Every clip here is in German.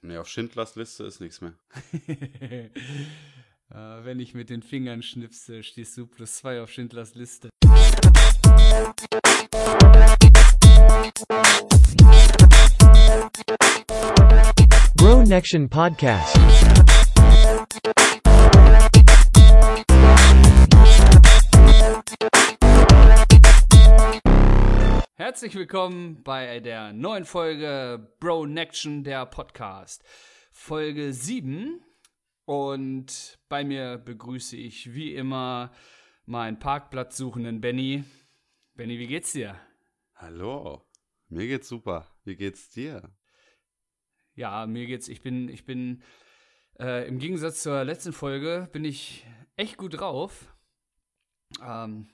Nee, auf Schindlers Liste ist nichts mehr. äh, wenn ich mit den Fingern schnipse, stehst du plus zwei auf Schindlers Liste. Bro Nection Podcast. Herzlich willkommen bei der neuen Folge Bro Nection, der Podcast. Folge 7. Und bei mir begrüße ich wie immer meinen Parkplatzsuchenden Benny. Benny, wie geht's dir? Hallo, mir geht's super. Wie geht's dir? Ja, mir geht's, ich bin, ich bin, äh, im Gegensatz zur letzten Folge bin ich echt gut drauf. Ähm,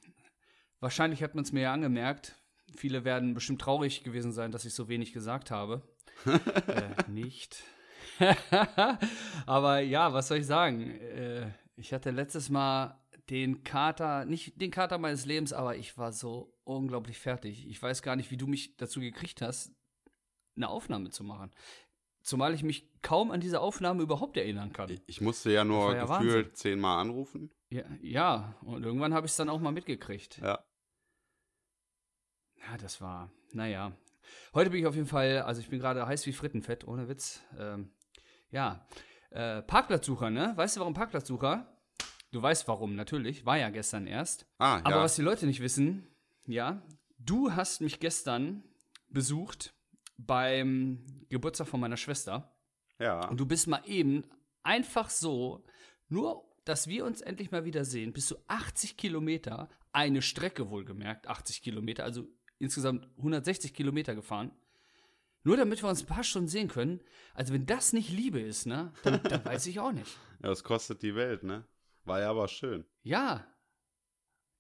wahrscheinlich hat man es mir ja angemerkt. Viele werden bestimmt traurig gewesen sein, dass ich so wenig gesagt habe. äh, nicht. Aber ja, was soll ich sagen? Äh, ich hatte letztes Mal den Kater, nicht den Kater meines Lebens, aber ich war so unglaublich fertig. Ich weiß gar nicht, wie du mich dazu gekriegt hast, eine Aufnahme zu machen. Zumal ich mich kaum an diese Aufnahme überhaupt erinnern kann. Ich, musste ja nur ja gefühlt zehnmal anrufen. Ja, ja, und irgendwann habe ich es dann auch mal mitgekriegt. Ja. Ja, das war, naja. Heute bin ich auf jeden Fall, also ich bin gerade heiß wie Frittenfett, ohne Witz. Ähm, ja, äh, Parkplatzsucher, ne? Weißt du, warum Parkplatzsucher? Du weißt warum, natürlich. War ja gestern erst. Ah, ja. Aber was die Leute nicht wissen, ja, du hast mich gestern besucht beim Geburtstag von meiner Schwester. Ja. Und du bist mal eben einfach so, nur dass wir uns endlich mal wieder sehen, bist du 80 Kilometer, eine Strecke wohlgemerkt, 80 Kilometer, also insgesamt 160 Kilometer gefahren. Nur damit wir uns ein paar Stunden sehen können. Also wenn das nicht Liebe ist, ne, dann, dann weiß ich auch nicht. Ja, das kostet die Welt, ne? War ja aber schön. Ja.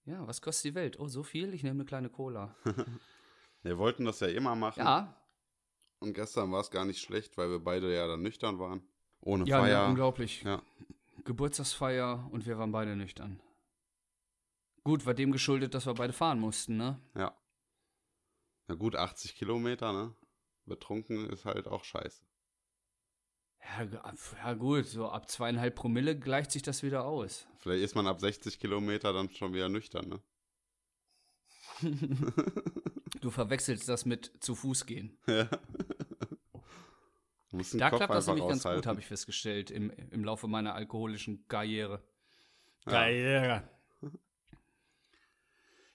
Ja, was kostet die Welt? Oh, so viel? Ich nehme eine kleine Cola. wir wollten das ja immer machen. Ja. Und gestern war es gar nicht schlecht, weil wir beide ja dann nüchtern waren. Ohne ja, Feier. Ja, unglaublich. Ja. Geburtstagsfeier und wir waren beide nüchtern. Gut, war dem geschuldet, dass wir beide fahren mussten, ne? Ja. Na gut, 80 Kilometer, ne? Betrunken ist halt auch scheiße. Ja, ja, gut, so ab zweieinhalb Promille gleicht sich das wieder aus. Vielleicht ist man ab 60 Kilometer dann schon wieder nüchtern, ne? du verwechselst das mit zu Fuß gehen. Ja. da Kopf klappt das nämlich ganz gut, habe ich festgestellt, im, im Laufe meiner alkoholischen Karriere. Ja. Karriere.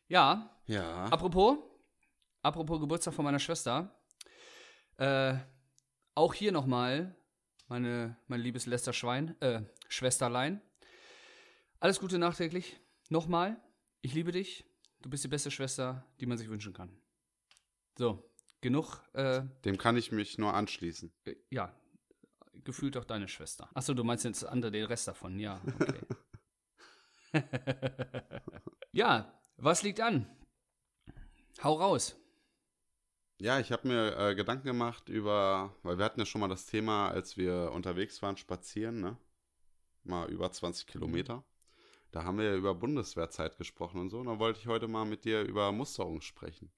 Ja. Ja. Apropos, apropos Geburtstag von meiner Schwester. Äh, auch hier nochmal meine, mein liebes Lester Schwein, äh, Schwesterlein. Alles Gute nachträglich. Nochmal, ich liebe dich. Du bist die beste Schwester, die man sich wünschen kann. So, genug. Äh, Dem kann ich mich nur anschließen. Äh, ja, gefühlt auch deine Schwester. Achso, du meinst jetzt andere, den Rest davon. Ja, okay. ja, was liegt an? Hau raus. Ja, ich habe mir äh, Gedanken gemacht über, weil wir hatten ja schon mal das Thema, als wir unterwegs waren, spazieren, ne? Mal über 20 Kilometer. Da haben wir ja über Bundeswehrzeit gesprochen und so. Und da wollte ich heute mal mit dir über Musterung sprechen.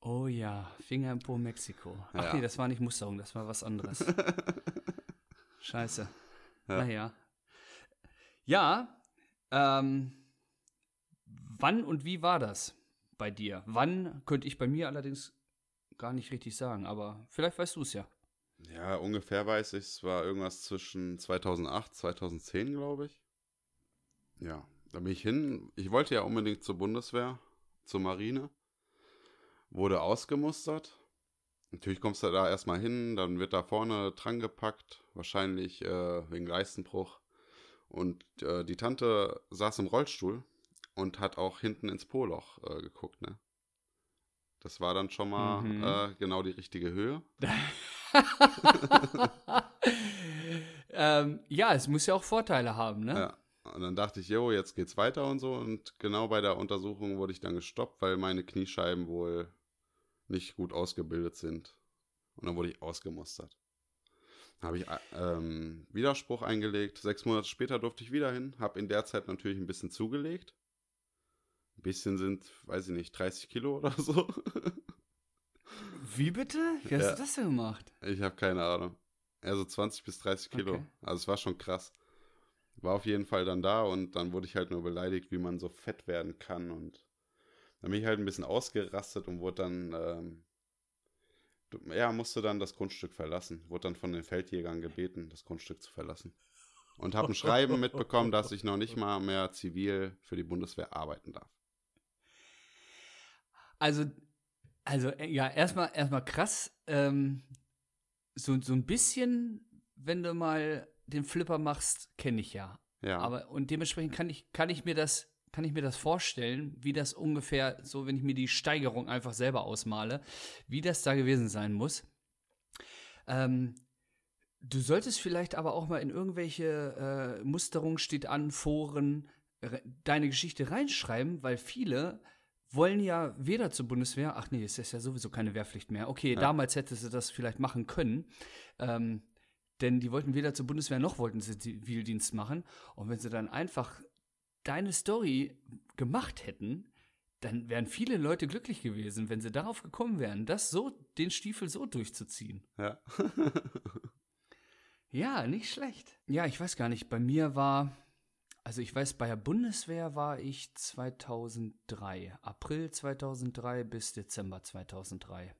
Oh ja, Finger im Po Mexiko. Ach Ja. nee, das war nicht Musterung, das war was anderes. Scheiße. Ja. Naja. Ja, ähm, wann und wie war das bei dir? Wann könnte ich bei mir allerdings gar nicht richtig sagen, aber vielleicht weißt du es ja. Ja, ungefähr weiß ich, es war irgendwas zwischen 2008, 2010, glaube ich. Ja, da bin ich hin. Ich wollte ja unbedingt zur Bundeswehr, zur Marine. Wurde ausgemustert. Natürlich kommst du da erstmal hin, dann wird da vorne dran gepackt, wahrscheinlich äh, wegen Leistenbruch. Und äh, die Tante saß im Rollstuhl und hat auch hinten ins Poloch äh, geguckt, ne? Das war dann schon mal Mhm. äh, genau die richtige Höhe. ähm, ja, es muss ja auch Vorteile haben, ne? Ja. Und dann dachte ich, jo, jetzt geht's weiter und so. Und genau bei der Untersuchung wurde ich dann gestoppt, weil meine Kniescheiben wohl nicht gut ausgebildet sind. Und dann wurde ich ausgemustert. Habe ich äh, ähm, Widerspruch eingelegt. Sechs Monate später durfte ich wieder hin. Habe in der Zeit natürlich ein bisschen zugelegt. Ein bisschen sind, weiß ich nicht, 30 Kilo oder so. Wie bitte? Wie hast Ja. du das denn gemacht? Ich habe keine Ahnung. Ja, so 20 bis 30 Kilo. Okay. Also es war schon krass. War auf jeden Fall dann da und dann wurde ich halt nur beleidigt, wie man so fett werden kann. Und dann bin ich halt ein bisschen ausgerastet und wurde dann, ähm, ja, musste dann das Grundstück verlassen. Wurde dann von den Feldjägern gebeten, das Grundstück zu verlassen. Und habe ein Schreiben mitbekommen, dass ich noch nicht mal mehr zivil für die Bundeswehr arbeiten darf. Also, also äh, ja, erstmal erstmal krass. Ähm, so, so ein bisschen, wenn du mal den Flipper machst, kenne ich ja. Ja, Aber und dementsprechend kann ich, kann ich mir das, kann ich mir das vorstellen, wie das ungefähr, so wenn ich mir die Steigerung einfach selber ausmale, wie das da gewesen sein muss. Ähm, du solltest vielleicht aber auch mal in irgendwelche äh, Musterungen steht an, Foren, re- deine Geschichte reinschreiben, weil viele wollen ja weder zur Bundeswehr, ach nee, es ist ja sowieso keine Wehrpflicht mehr. Okay, Ja. damals hätte sie das vielleicht machen können. Ähm, denn die wollten weder zur Bundeswehr noch wollten sie Zivildienst machen. Und wenn sie dann einfach deine Story gemacht hätten, dann wären viele Leute glücklich gewesen, wenn sie darauf gekommen wären, das so, den Stiefel so durchzuziehen. ja. Ja, nicht schlecht. Ja, ich weiß gar nicht. Bei mir war, also ich weiß, bei der Bundeswehr war ich 2003, April 2003 bis Dezember 2003.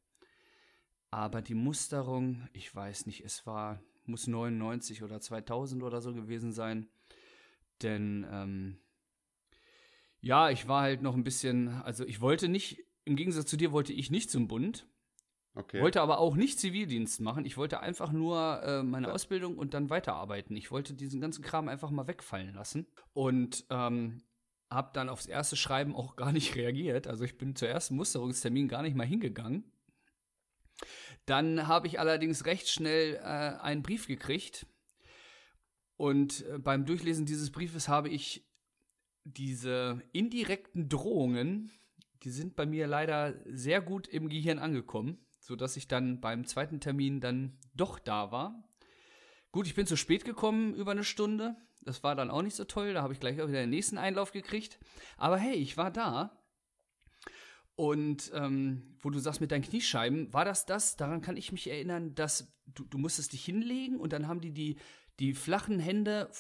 Aber die Musterung, ich weiß nicht, es war, muss 99 oder 2000 oder so gewesen sein. Denn, ähm, ja, ich war halt noch ein bisschen, also ich wollte nicht, im Gegensatz zu dir wollte ich nicht zum Bund. Okay. Wollte aber auch nicht Zivildienst machen. Ich wollte einfach nur äh, meine Ausbildung und dann weiterarbeiten. Ich wollte diesen ganzen Kram einfach mal wegfallen lassen. Und ähm, habe dann aufs erste Schreiben auch gar nicht reagiert. Also ich bin zur ersten Musterungstermin gar nicht mal hingegangen. Dann habe ich allerdings recht schnell äh, einen Brief gekriegt. Und äh, beim Durchlesen dieses Briefes habe ich diese indirekten Drohungen, die sind bei mir leider sehr gut im Gehirn angekommen, sodass ich dann beim zweiten Termin dann doch da war. Gut, ich bin zu spät gekommen, über eine Stunde. Das war dann auch nicht so toll. Da habe ich gleich auch wieder den nächsten Einlauf gekriegt. Aber hey, ich war da. Und ähm, wo du sagst mit deinen Kniescheiben, war das das? Daran kann ich mich erinnern, dass du, du musstest dich hinlegen und dann haben die die, die flachen Hände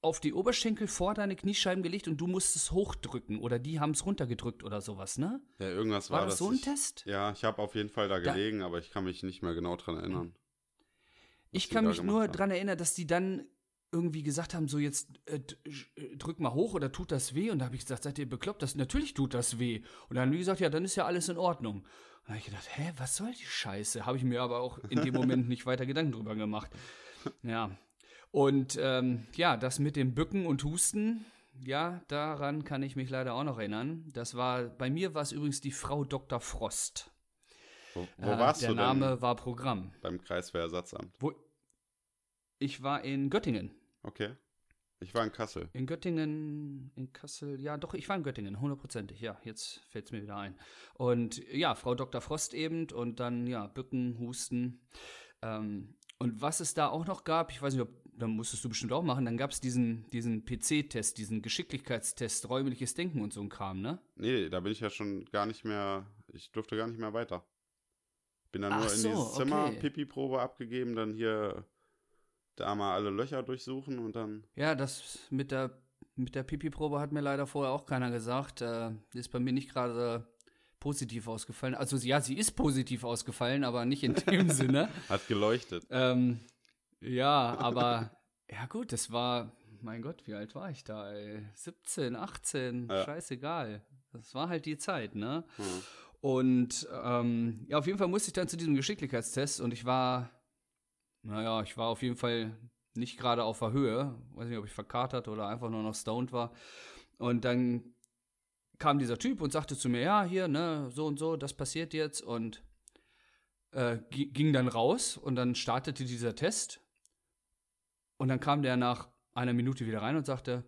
auf die Oberschenkel vor deine Kniescheiben gelegt und du musstest hochdrücken oder die haben es runtergedrückt oder sowas, ne? Ja, irgendwas War, war, das so ein ich, Test? Ja, ich habe auf jeden Fall da Da- gelegen, aber ich kann mich nicht mehr genau dran erinnern. Ich kann mich nur haben. dran erinnern, dass die dann irgendwie gesagt haben, so jetzt äh, äh, drück mal hoch oder tut das weh? Und da habe ich gesagt, seid ihr bekloppt? Das, natürlich tut das weh. Und dann haben die gesagt, ja, dann ist ja alles in Ordnung. Und da habe ich gedacht, hä, was soll die Scheiße? Habe ich mir aber auch in dem Moment nicht weiter Gedanken drüber gemacht. Ja. Und ähm, ja, das mit dem Bücken und Husten, ja, daran kann ich mich leider auch noch erinnern. Das war, bei mir war es übrigens die Frau Dr. Frost. Wo, wo Äh, warst der du Name denn war Programm. beim Kreiswehrersatzamt? Wo ich war in Göttingen. Okay. Ich war in Kassel. In Göttingen, in Kassel, ja, doch, ich war in Göttingen, hundertprozentig, ja, jetzt fällt es mir wieder ein. Und ja, Frau Dr. Frost eben und dann, ja, Bücken, Husten. Ähm, und was es da auch noch gab, ich weiß nicht, ob, da musstest du bestimmt auch machen, dann gab es diesen, diesen PC-Test, diesen Geschicklichkeitstest, räumliches Denken und so ein Kram, ne? Nee, da bin ich ja schon gar nicht mehr, ich durfte gar nicht mehr weiter. Bin dann Ach nur in so, dieses Zimmer, okay. Pipi-Probe abgegeben, dann hier da mal alle Löcher durchsuchen und dann. Ja, das mit der, mit der Pipi-Probe hat mir leider vorher auch keiner gesagt. Äh, ist bei mir nicht gerade positiv ausgefallen. Also ja, sie ist positiv ausgefallen, aber nicht in dem Sinne. Hat geleuchtet. Ähm, ja, aber ja gut, das war, mein Gott, wie alt war ich da? Ey? 17, 18, Ja. scheißegal. Das war halt die Zeit, ne? Hm. Und ähm, ja, auf jeden Fall musste ich dann zu diesem Geschicklichkeitstest und ich war, naja, ich war auf jeden Fall nicht gerade auf der Höhe. Weiß nicht, ob ich verkatert oder einfach nur noch stoned war. Und dann kam dieser Typ und sagte zu mir, ja, hier, ne, so und so, das passiert jetzt und äh, gi- ging dann raus und dann startete dieser Test. Und dann kam der nach einer Minute wieder rein und sagte,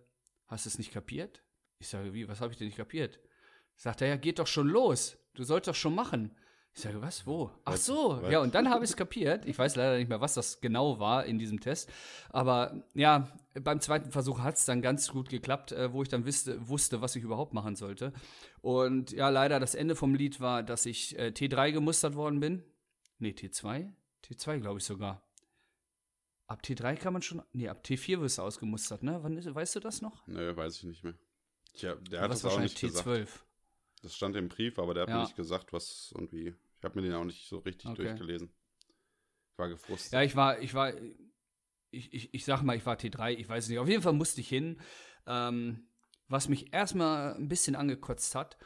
hast du es nicht kapiert? Ich sage, wie, was habe ich denn nicht kapiert? Sagt er, ja, geht doch schon los. Du sollst doch schon machen. Ich sage, was, wo? Ach so, was? ja, und dann habe ich es kapiert. Ich weiß leider nicht mehr, was das genau war in diesem Test. Aber ja, beim zweiten Versuch hat es dann ganz gut geklappt, äh, wo ich dann wusste, wusste, was ich überhaupt machen sollte. Und ja, leider das Ende vom Lied war, dass ich äh, T3 gemustert worden bin. Nee, T2? T2, glaube ich sogar. Ab T3 kann man schon. Nee, ab T4 wirst du ausgemustert, ne? Wann ist, weißt du das noch? Nö, weiß ich nicht mehr. Tja, der hat das auch nicht T12. gesagt. Das stand im Brief, aber der hat Ja. mir nicht gesagt, was und wie. Ich habe mir den auch nicht so richtig Okay. durchgelesen. Ich war gefrustet. Ja, ich war, ich war, ich, ich, ich sag mal, ich war T3, ich weiß nicht. Auf jeden Fall musste ich hin. Ähm, was mich erstmal ein bisschen angekotzt hat.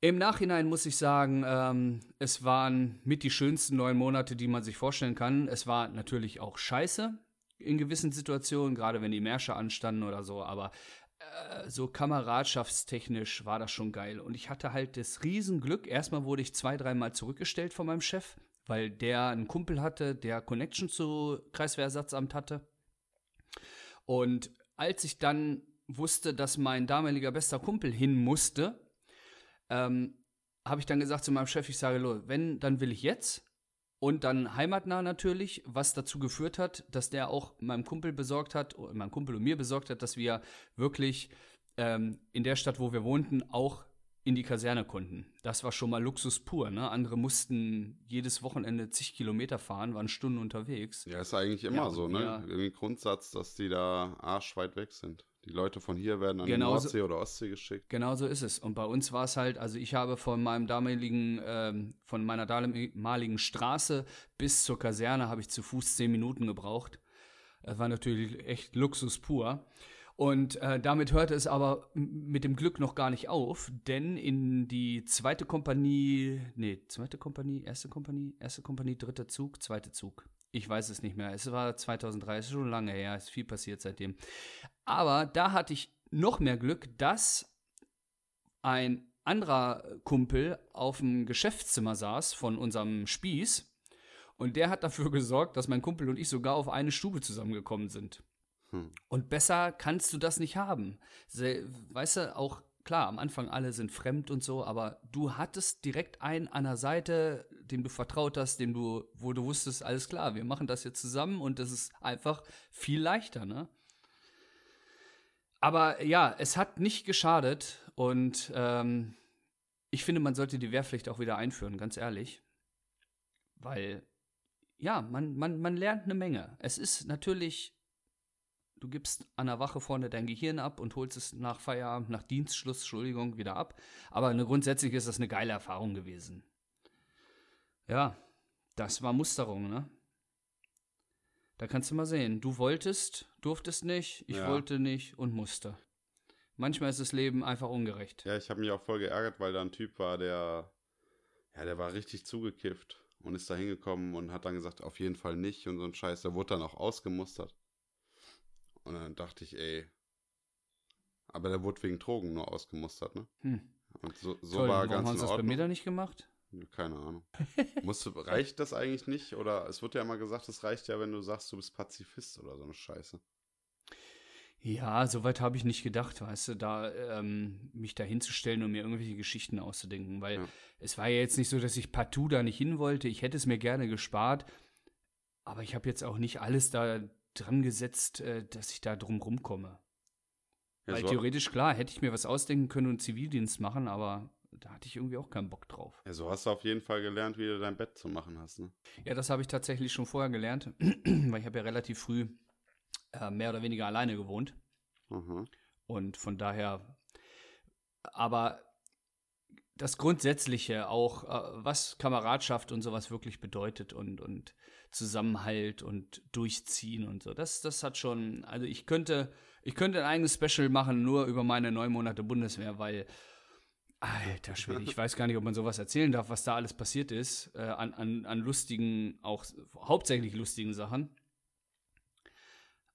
Im Nachhinein muss ich sagen, ähm, es waren mit die schönsten neun Monate, die man sich vorstellen kann. Es war natürlich auch scheiße in gewissen Situationen, gerade wenn die Märsche anstanden oder so, aber äh, so kameradschaftstechnisch war das schon geil. Und ich hatte halt das Riesenglück. Erstmal wurde ich zwei, dreimal zurückgestellt von meinem Chef, weil der einen Kumpel hatte, der Connection zu Kreiswehrersatzamt hatte. Und als ich dann wusste, dass mein damaliger bester Kumpel hin musste, ähm, habe ich dann gesagt zu meinem Chef, ich sage, "Lo, wenn, dann will ich jetzt. Und dann heimatnah natürlich, was dazu geführt hat, dass der auch meinem Kumpel besorgt hat, oder meinem Kumpel und mir besorgt hat, dass wir wirklich ähm, in der Stadt, wo wir wohnten, auch in die Kaserne konnten. Das war schon mal Luxus pur. Ne? Andere mussten jedes Wochenende zig Kilometer fahren, waren Stunden unterwegs. Ja, ist eigentlich immer Ja, so, ne? ja. Irgendwie Grundsatz, dass die da arschweit weg sind. Die Leute von hier werden an Genauso- die Nordsee oder Ostsee geschickt. Genau so ist es. Und bei uns war es halt, also ich habe von meinem damaligen, ähm, von meiner damaligen Straße bis zur Kaserne habe ich zu Fuß zehn Minuten gebraucht. Das war natürlich echt Luxus pur. Und äh, damit hörte es aber mit dem Glück noch gar nicht auf, denn in die zweite Kompanie, nee, zweite Kompanie, erste Kompanie, erste Kompanie, dritter Zug, zweite Zug. Ich weiß es nicht mehr. Es war 2003, es ist schon lange her, es ist viel passiert seitdem. Aber da hatte ich noch mehr Glück, dass ein anderer Kumpel auf dem Geschäftszimmer saß von unserem Spieß und der hat dafür gesorgt, dass mein Kumpel und ich sogar auf eine Stube zusammengekommen sind. Hm. Und besser kannst du das nicht haben. Weißt du, auch klar, am Anfang alle sind fremd und so, aber du hattest direkt einen an der Seite, dem du vertraut hast, dem du, wo du wusstest, alles klar, wir machen das jetzt zusammen und das ist einfach viel leichter, ne? Aber ja, es hat nicht geschadet und ähm, ich finde, man sollte die Wehrpflicht auch wieder einführen, ganz ehrlich. Weil, ja, man, man, man lernt eine Menge. Es ist natürlich, du gibst an der Wache vorne dein Gehirn ab und holst es nach Feierabend, nach Dienstschluss, Entschuldigung, wieder ab. Aber eine, grundsätzlich ist das eine geile Erfahrung gewesen. Ja, das war Musterung, ne? Da kannst du mal sehen. Du wolltest, durftest nicht, ich Ja. wollte nicht und musste. Manchmal ist das Leben einfach ungerecht. Ja, ich habe mich auch voll geärgert, weil da ein Typ war, der, ja, der war richtig zugekifft und ist da hingekommen und hat dann gesagt, auf jeden Fall nicht und so ein Scheiß. Der wurde dann auch ausgemustert. Und dann dachte ich, ey, aber der wurde wegen Drogen nur ausgemustert, ne? Hm. Und so, so Toll, war warum ganz haben in das bei mir da nicht gemacht? Keine Ahnung. Musst du, reicht das eigentlich nicht? Oder es wird ja immer gesagt, es reicht ja, wenn du sagst, du bist Pazifist oder so eine Scheiße. Ja, soweit habe ich nicht gedacht, weißt du, da ähm, mich da hinzustellen und mir irgendwelche Geschichten auszudenken, weil Ja. es war ja jetzt nicht so, dass ich partout da nicht hin wollte. Ich hätte es mir gerne gespart, aber ich habe jetzt auch nicht alles da dran gesetzt, äh, dass ich da drum rumkomme. Ja, weil so, theoretisch, klar, hätte ich mir was ausdenken können und Zivildienst machen, aber da hatte ich irgendwie auch keinen Bock drauf. ja, so hast du auf jeden Fall gelernt, wie du dein Bett zu machen hast, ne? Ja, das habe ich tatsächlich schon vorher gelernt, weil ich habe ja relativ früh äh, mehr oder weniger alleine gewohnt. Mhm. Und von daher, aber das Grundsätzliche auch, äh, was Kameradschaft und sowas wirklich bedeutet und, und Zusammenhalt und Durchziehen und so, das, das hat schon, also ich könnte, ich könnte ein eigenes Special machen, nur über meine neun Monate Bundeswehr, weil, alter Schwede, ich weiß gar nicht, ob man sowas erzählen darf, was da alles passiert ist, äh, an, an, an lustigen, auch hauptsächlich lustigen Sachen.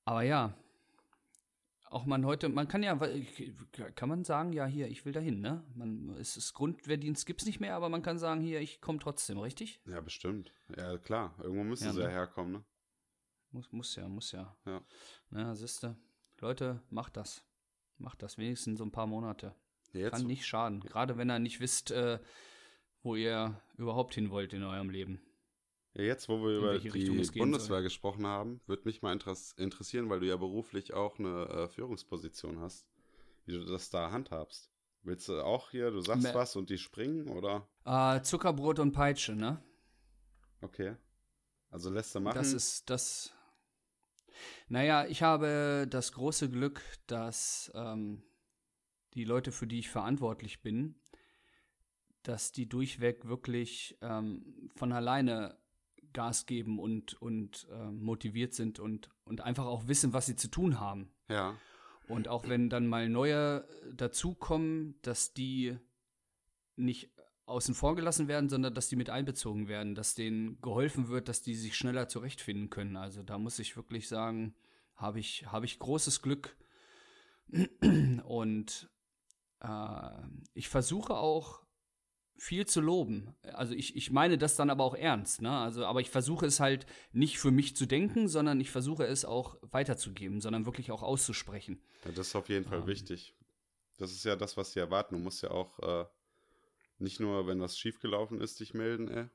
Aber ja, auch man heute, man kann ja, kann man sagen, ja, hier, ich will dahin, ne? Man, es ist Grundwehrdienst gibt's nicht mehr, aber man kann sagen, hier, ich komme trotzdem, richtig? Ja, bestimmt. Ja, klar. Irgendwo müssen Ja, sie ja ne? herkommen, ne? Muss, muss ja, muss ja. Ja. Na, siehste, Leute, macht das. Macht das wenigstens so ein paar Monate. Jetzt, Kann nicht schaden. Gerade wenn ihr nicht wisst, äh, wo ihr überhaupt hin wollt in eurem Leben. Jetzt, wo wir über die Bundeswehr soll. gesprochen haben, würde mich mal interess interessieren, weil du ja beruflich auch eine äh, Führungsposition hast, wie du das da handhabst. Willst du auch hier, du sagst Me- was und die springen, oder? Äh, Zuckerbrot und Peitsche, ne? Okay. Also lässt du machen. Das ist das. Naja, ich habe das große Glück, dass ähm, die Leute, für die ich verantwortlich bin, dass die durchweg wirklich ähm, von alleine Gas geben und, und äh, motiviert sind und, und einfach auch wissen, was sie zu tun haben. Ja. Und auch wenn dann mal neue dazukommen, dass die nicht außen vor gelassen werden, sondern dass die mit einbezogen werden, dass denen geholfen wird, dass die sich schneller zurechtfinden können. Also da muss ich wirklich sagen, habe ich, habe ich großes Glück. Und äh, ich versuche auch viel zu loben. Also ich, ich meine das dann aber auch ernst, ne? Also, aber ich versuche es halt nicht für mich zu denken, sondern ich versuche es auch weiterzugeben, sondern wirklich auch auszusprechen. ja das ist auf jeden Fall Ähm. wichtig. Das ist ja das, was sie erwarten. Du musst ja auch äh, nicht nur, wenn was schiefgelaufen ist, dich melden, ey.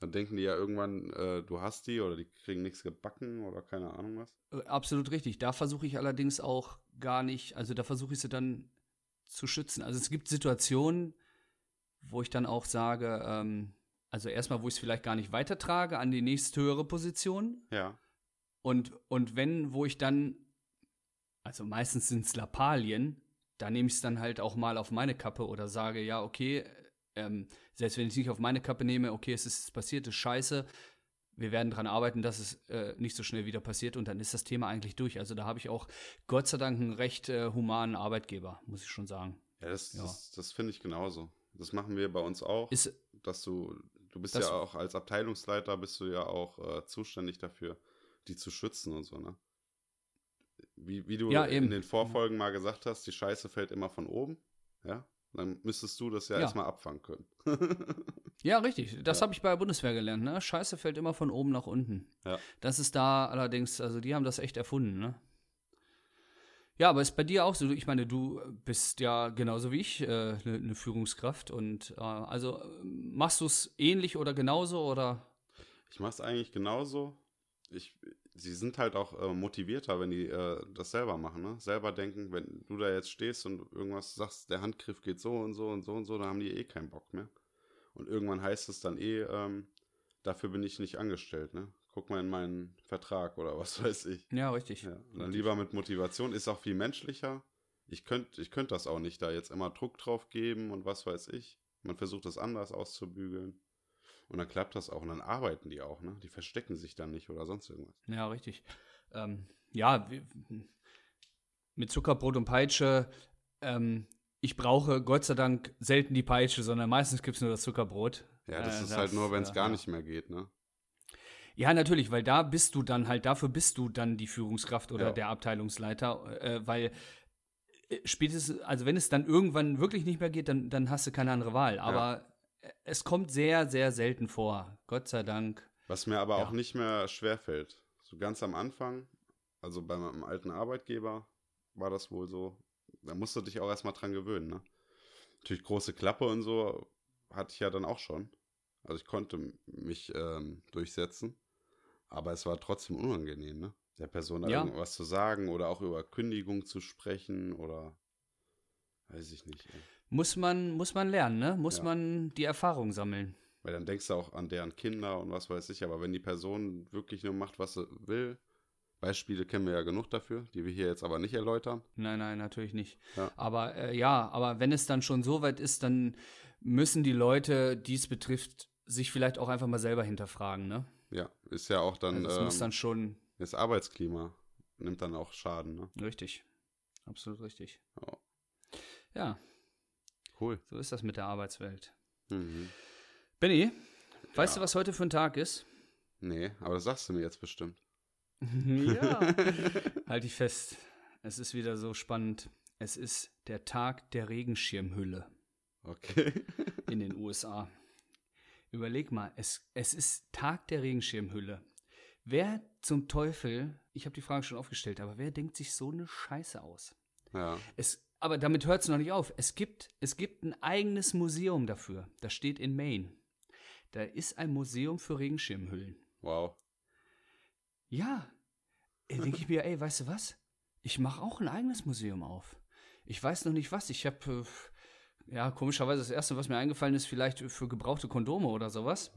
Dann denken die ja irgendwann, äh, du hast die oder die kriegen nichts gebacken oder keine Ahnung was. Äh, Absolut richtig. Da versuche ich allerdings auch gar nicht, also da versuche ich sie dann zu schützen. Also es gibt Situationen, wo ich dann auch sage, ähm, also erstmal, wo ich es vielleicht gar nicht weitertrage an die nächsthöhere Position. Ja. Und, und wenn, wo ich dann, also meistens sind es Lappalien, da nehme ich es dann halt auch mal auf meine Kappe oder sage, ja, okay, ähm, selbst wenn ich es nicht auf meine Kappe nehme, okay, es ist passiert, es ist scheiße, wir werden daran arbeiten, dass es äh, nicht so schnell wieder passiert und dann ist das Thema eigentlich durch. Also da habe ich auch Gott sei Dank einen recht äh, humanen Arbeitgeber, muss ich schon sagen. Ja, das, Ja. das, das finde ich genauso. Das machen wir bei uns auch. Ist, dass du, du bist ja auch als Abteilungsleiter bist du ja auch äh, zuständig dafür, die zu schützen und so, ne? Wie, wie du Ja, in den Vorfolgen mal gesagt hast, die Scheiße fällt immer von oben, ja? Dann müsstest du das ja, Ja. erstmal abfangen können. Ja, richtig. Das Ja. habe ich bei der Bundeswehr gelernt. Ne? Scheiße fällt immer von oben nach unten. Ja. Das ist da allerdings, also die haben das echt erfunden. Ne? Ja, aber ist bei dir auch so. Ich meine, du bist ja genauso wie ich eine äh, ne Führungskraft. Und äh, also machst du es ähnlich oder genauso oder? Ich mache es eigentlich genauso. Ich, sie sind halt auch äh, motivierter, wenn die äh, das selber machen, ne? Selber denken, wenn du da jetzt stehst und irgendwas sagst, der Handgriff geht so und so und so und so, dann haben die eh keinen Bock mehr. Und irgendwann heißt es dann eh, ähm, dafür bin ich nicht angestellt, ne? Guck mal in meinen Vertrag oder was weiß ich. Ja, richtig. Ja, dann lieber mit Motivation, ist auch viel menschlicher. Ich könnte ich könnt das auch nicht da jetzt immer Druck drauf geben und was weiß ich. Man versucht das anders auszubügeln. Und dann klappt das auch. Und dann arbeiten die auch, ne? Die verstecken sich dann nicht oder sonst irgendwas. Ja, richtig. Ähm, ja, mit Zuckerbrot und Peitsche. Ähm, ich brauche Gott sei Dank selten die Peitsche, sondern meistens gibt es nur das Zuckerbrot. Ja, das Äh, ist halt nur, wenn es äh, gar nicht mehr geht, ne? Ja, natürlich, weil da bist du dann halt, dafür bist du dann die Führungskraft oder Ja. der Abteilungsleiter, äh, weil äh, spätestens, also wenn es dann irgendwann wirklich nicht mehr geht, dann, dann hast du keine andere Wahl. Aber äh, es kommt sehr, sehr selten vor. Gott sei Dank. Was mir aber Ja. auch nicht mehr schwerfällt. So ganz am Anfang, also bei meinem alten Arbeitgeber, war das wohl so. Da musst du dich auch erstmal dran gewöhnen, ne? Natürlich große Klappe und so hatte ich ja dann auch schon. Also ich konnte mich ähm, durchsetzen. Aber es war trotzdem unangenehm, ne? Der Person da Ja. irgendwas zu sagen oder auch über Kündigung zu sprechen oder weiß ich nicht. Ey. Muss man, muss man lernen, ne? Muss Ja. man die Erfahrung sammeln. Weil dann denkst du auch an deren Kinder und was weiß ich. Aber wenn die Person wirklich nur macht, was sie will, Beispiele kennen wir ja genug dafür, die wir hier jetzt aber nicht erläutern. Nein, nein, natürlich nicht. Ja. Aber äh, ja, aber wenn es dann schon so weit ist, dann müssen die Leute, die es betrifft, sich vielleicht auch einfach mal selber hinterfragen, ne? Ja, ist ja auch dann, Also muss ähm, dann schon das Arbeitsklima nimmt dann auch Schaden, ne? richtig. Absolut richtig. Ja. Ja, Cool. so ist das mit der Arbeitswelt. Mhm. Benny, weißt Ja. du, was heute für ein Tag ist? Nee, aber das sagst du mir jetzt bestimmt. ja. halt dich fest. Es ist wieder so spannend. Es ist der Tag der Regenschirmhülle Okay. in den USA. Überleg mal, es, es ist Tag der Regenschirmhülle. Wer zum Teufel, ich habe die Frage schon aufgestellt, aber wer denkt sich so eine Scheiße aus? Ja. Es, aber damit hört es noch nicht auf. Es gibt, es gibt ein eigenes Museum dafür. Das steht in Maine. Da ist ein Museum für Regenschirmhüllen. Wow. Ja. Denke ich mir, ey, weißt du was? Ich mache auch ein eigenes Museum auf. Ich weiß noch nicht was. Ich habe, äh, ja, komischerweise das Erste, was mir eingefallen ist, vielleicht für gebrauchte Kondome oder sowas.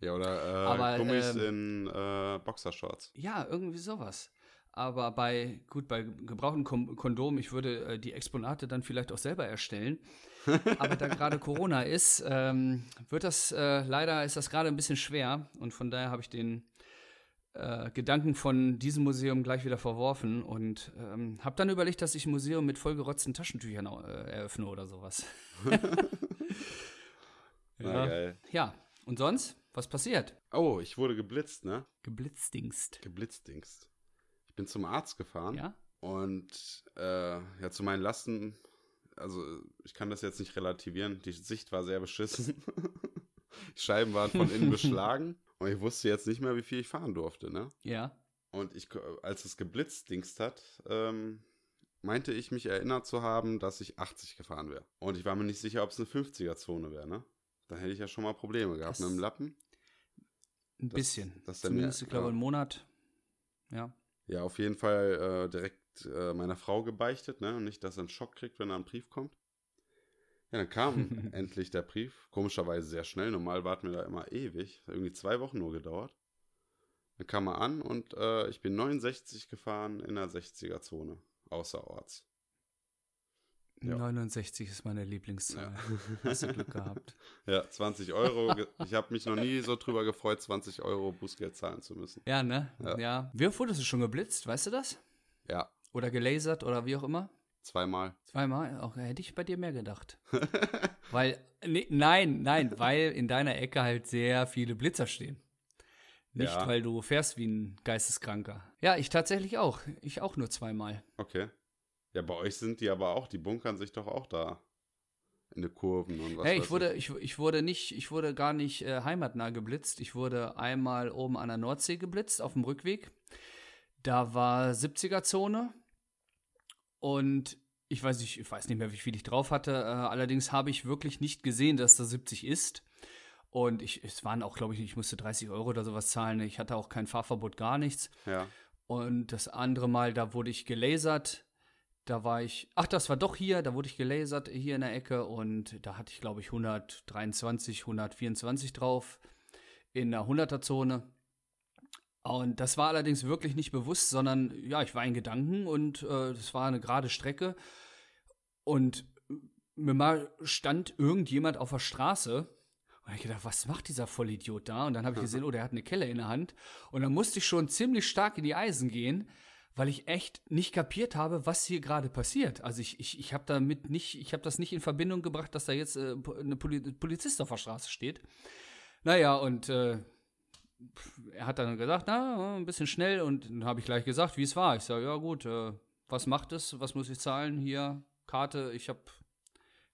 Ja, oder äh, Aber, Gummis ähm, in äh, Boxershorts. Ja, irgendwie sowas. Aber bei, gut, bei gebrauchten Kom Kondom, ich würde äh, die Exponate dann vielleicht auch selber erstellen. Aber da gerade Corona ist, ähm, wird das, äh, leider ist das gerade ein bisschen schwer. Und von daher habe ich den äh, Gedanken von diesem Museum gleich wieder verworfen und ähm, habe dann überlegt, dass ich ein Museum mit vollgerotzten Taschentüchern äh, eröffne oder sowas. Na, geil. Ja, und sonst? Was passiert? Oh, ich wurde geblitzt, ne? Geblitzdingst. Geblitzdingst. Ich bin zum Arzt gefahren. Ja? Und äh, ja, zu meinen Lasten, also ich kann das jetzt nicht relativieren, die Sicht war sehr beschissen. die Scheiben waren von innen beschlagen und ich wusste jetzt nicht mehr, wie viel ich fahren durfte, ne? Ja. Und ich, als es geblitzdingst hat, ähm, meinte ich mich erinnert zu haben, dass ich 80 gefahren wäre. Und ich war mir nicht sicher, ob es eine 50er-Zone wäre, ne? Dann hätte ich ja schon mal Probleme gehabt Das- mit dem Lappen. Ein Das- bisschen. das Zumindest, mir- ich glaube, ja. einen Monat. Ja. Ja, auf jeden Fall äh, direkt äh, meiner Frau gebeichtet, ne? Und nicht, dass er einen Schock kriegt, wenn da ein Brief kommt. Ja, dann kam endlich der Brief. Komischerweise sehr schnell. Normal warten wir da immer ewig. Hat irgendwie zwei Wochen nur gedauert. Dann kam er an und äh, ich bin 69 gefahren in der 60er-Zone. Außerorts. Ja. 69 ist meine Lieblingszahl. Hast du Glück gehabt. Ja, 20 Euro. Ich habe mich noch nie so drüber gefreut, 20 Euro Bußgeld zahlen zu müssen. Ja, ne? Ja. Ja. Wie oft wurdest du schon geblitzt? Weißt du das? Ja, Oder gelasert oder wie auch immer? Zweimal. Zweimal? Auch hätte ich bei dir mehr gedacht. weil, nee, nein, nein, weil in deiner Ecke halt sehr viele Blitzer stehen. Nicht, Ja. weil du fährst wie ein Geisteskranker. Ja, ich tatsächlich auch. Ich auch nur zweimal. Okay. Ja, bei euch sind die aber auch, die bunkern sich doch auch da in den Kurven und was hey, ich wurde, ich, ich wurde nicht, ich wurde gar nicht äh, heimatnah geblitzt. Ich wurde einmal oben an der Nordsee geblitzt auf dem Rückweg. Da war 70er-Zone und ich weiß nicht, ich weiß nicht mehr, wie viel ich drauf hatte. Äh, allerdings habe ich wirklich nicht gesehen, dass da 70 ist. Und ich, es waren auch, glaube ich, ich musste 30 Euro oder sowas zahlen. Ich hatte auch kein Fahrverbot, gar nichts. Ja, Und das andere Mal, da wurde ich gelasert. Da war ich, ach, das war doch hier, da wurde ich gelasert, hier in der Ecke. Und da hatte ich, glaube ich, 123, 124 drauf in der 100er-Zone. Und das war allerdings wirklich nicht bewusst, sondern ja, ich war in Gedanken und äh, das war eine gerade Strecke. Und mir mal stand irgendjemand auf der Straße und ich gedacht, was macht dieser Vollidiot da? Und dann habe ich gesehen, oh, der hat eine Kelle in der Hand. Und dann musste ich schon ziemlich stark in die Eisen gehen, weil ich echt nicht kapiert habe, was hier gerade passiert. Also ich, ich, ich habe damit nicht, ich habe das nicht in Verbindung gebracht, dass da jetzt äh, eine Poli Polizist auf der Straße steht. Naja, und äh, er hat dann gesagt, na, ein bisschen schnell. Und dann habe ich gleich gesagt, wie es war. Ich sage, ja gut, äh, was macht es? Was muss ich zahlen? Hier, Karte, ich habe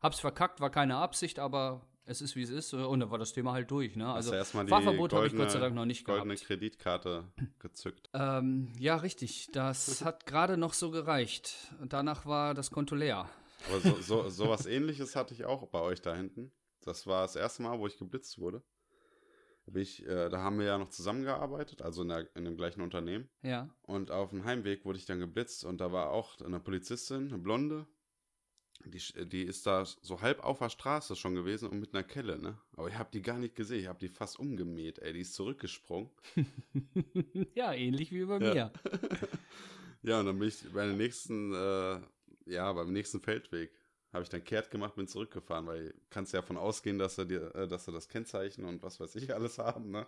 hab's verkackt, war keine Absicht, aber es ist wie es ist. Und dann war das Thema halt durch. Ne? Also Fahrverbot habe ich Gott sei goldene- Dank noch nicht goldene gehabt. Kreditkarte gezückt. Ähm, ja, richtig. Das hat gerade noch so gereicht. Danach war das Konto leer. Aber so, so, sowas ähnliches hatte ich auch bei euch da hinten. Das war das erste Mal, wo ich geblitzt wurde. Da, bin ich, äh, da haben wir ja noch zusammengearbeitet, also in, der, in dem gleichen Unternehmen. Ja. Und auf dem Heimweg wurde ich dann geblitzt und da war auch eine Polizistin, eine Blonde. Die, die ist da so halb auf der Straße schon gewesen und mit einer Kelle, ne? Aber ich habe die gar nicht gesehen. Ich habe die fast umgemäht, ey. Die ist zurückgesprungen. ja, ähnlich wie bei Ja. mir. Ja, und dann bin ich bei der nächsten, äh, ja, beim nächsten Feldweg habe ich dann kehrt gemacht, bin zurückgefahren, weil kannst ja davon ausgehen, dass er dir, äh, dass er das Kennzeichen und was weiß ich alles haben, ne?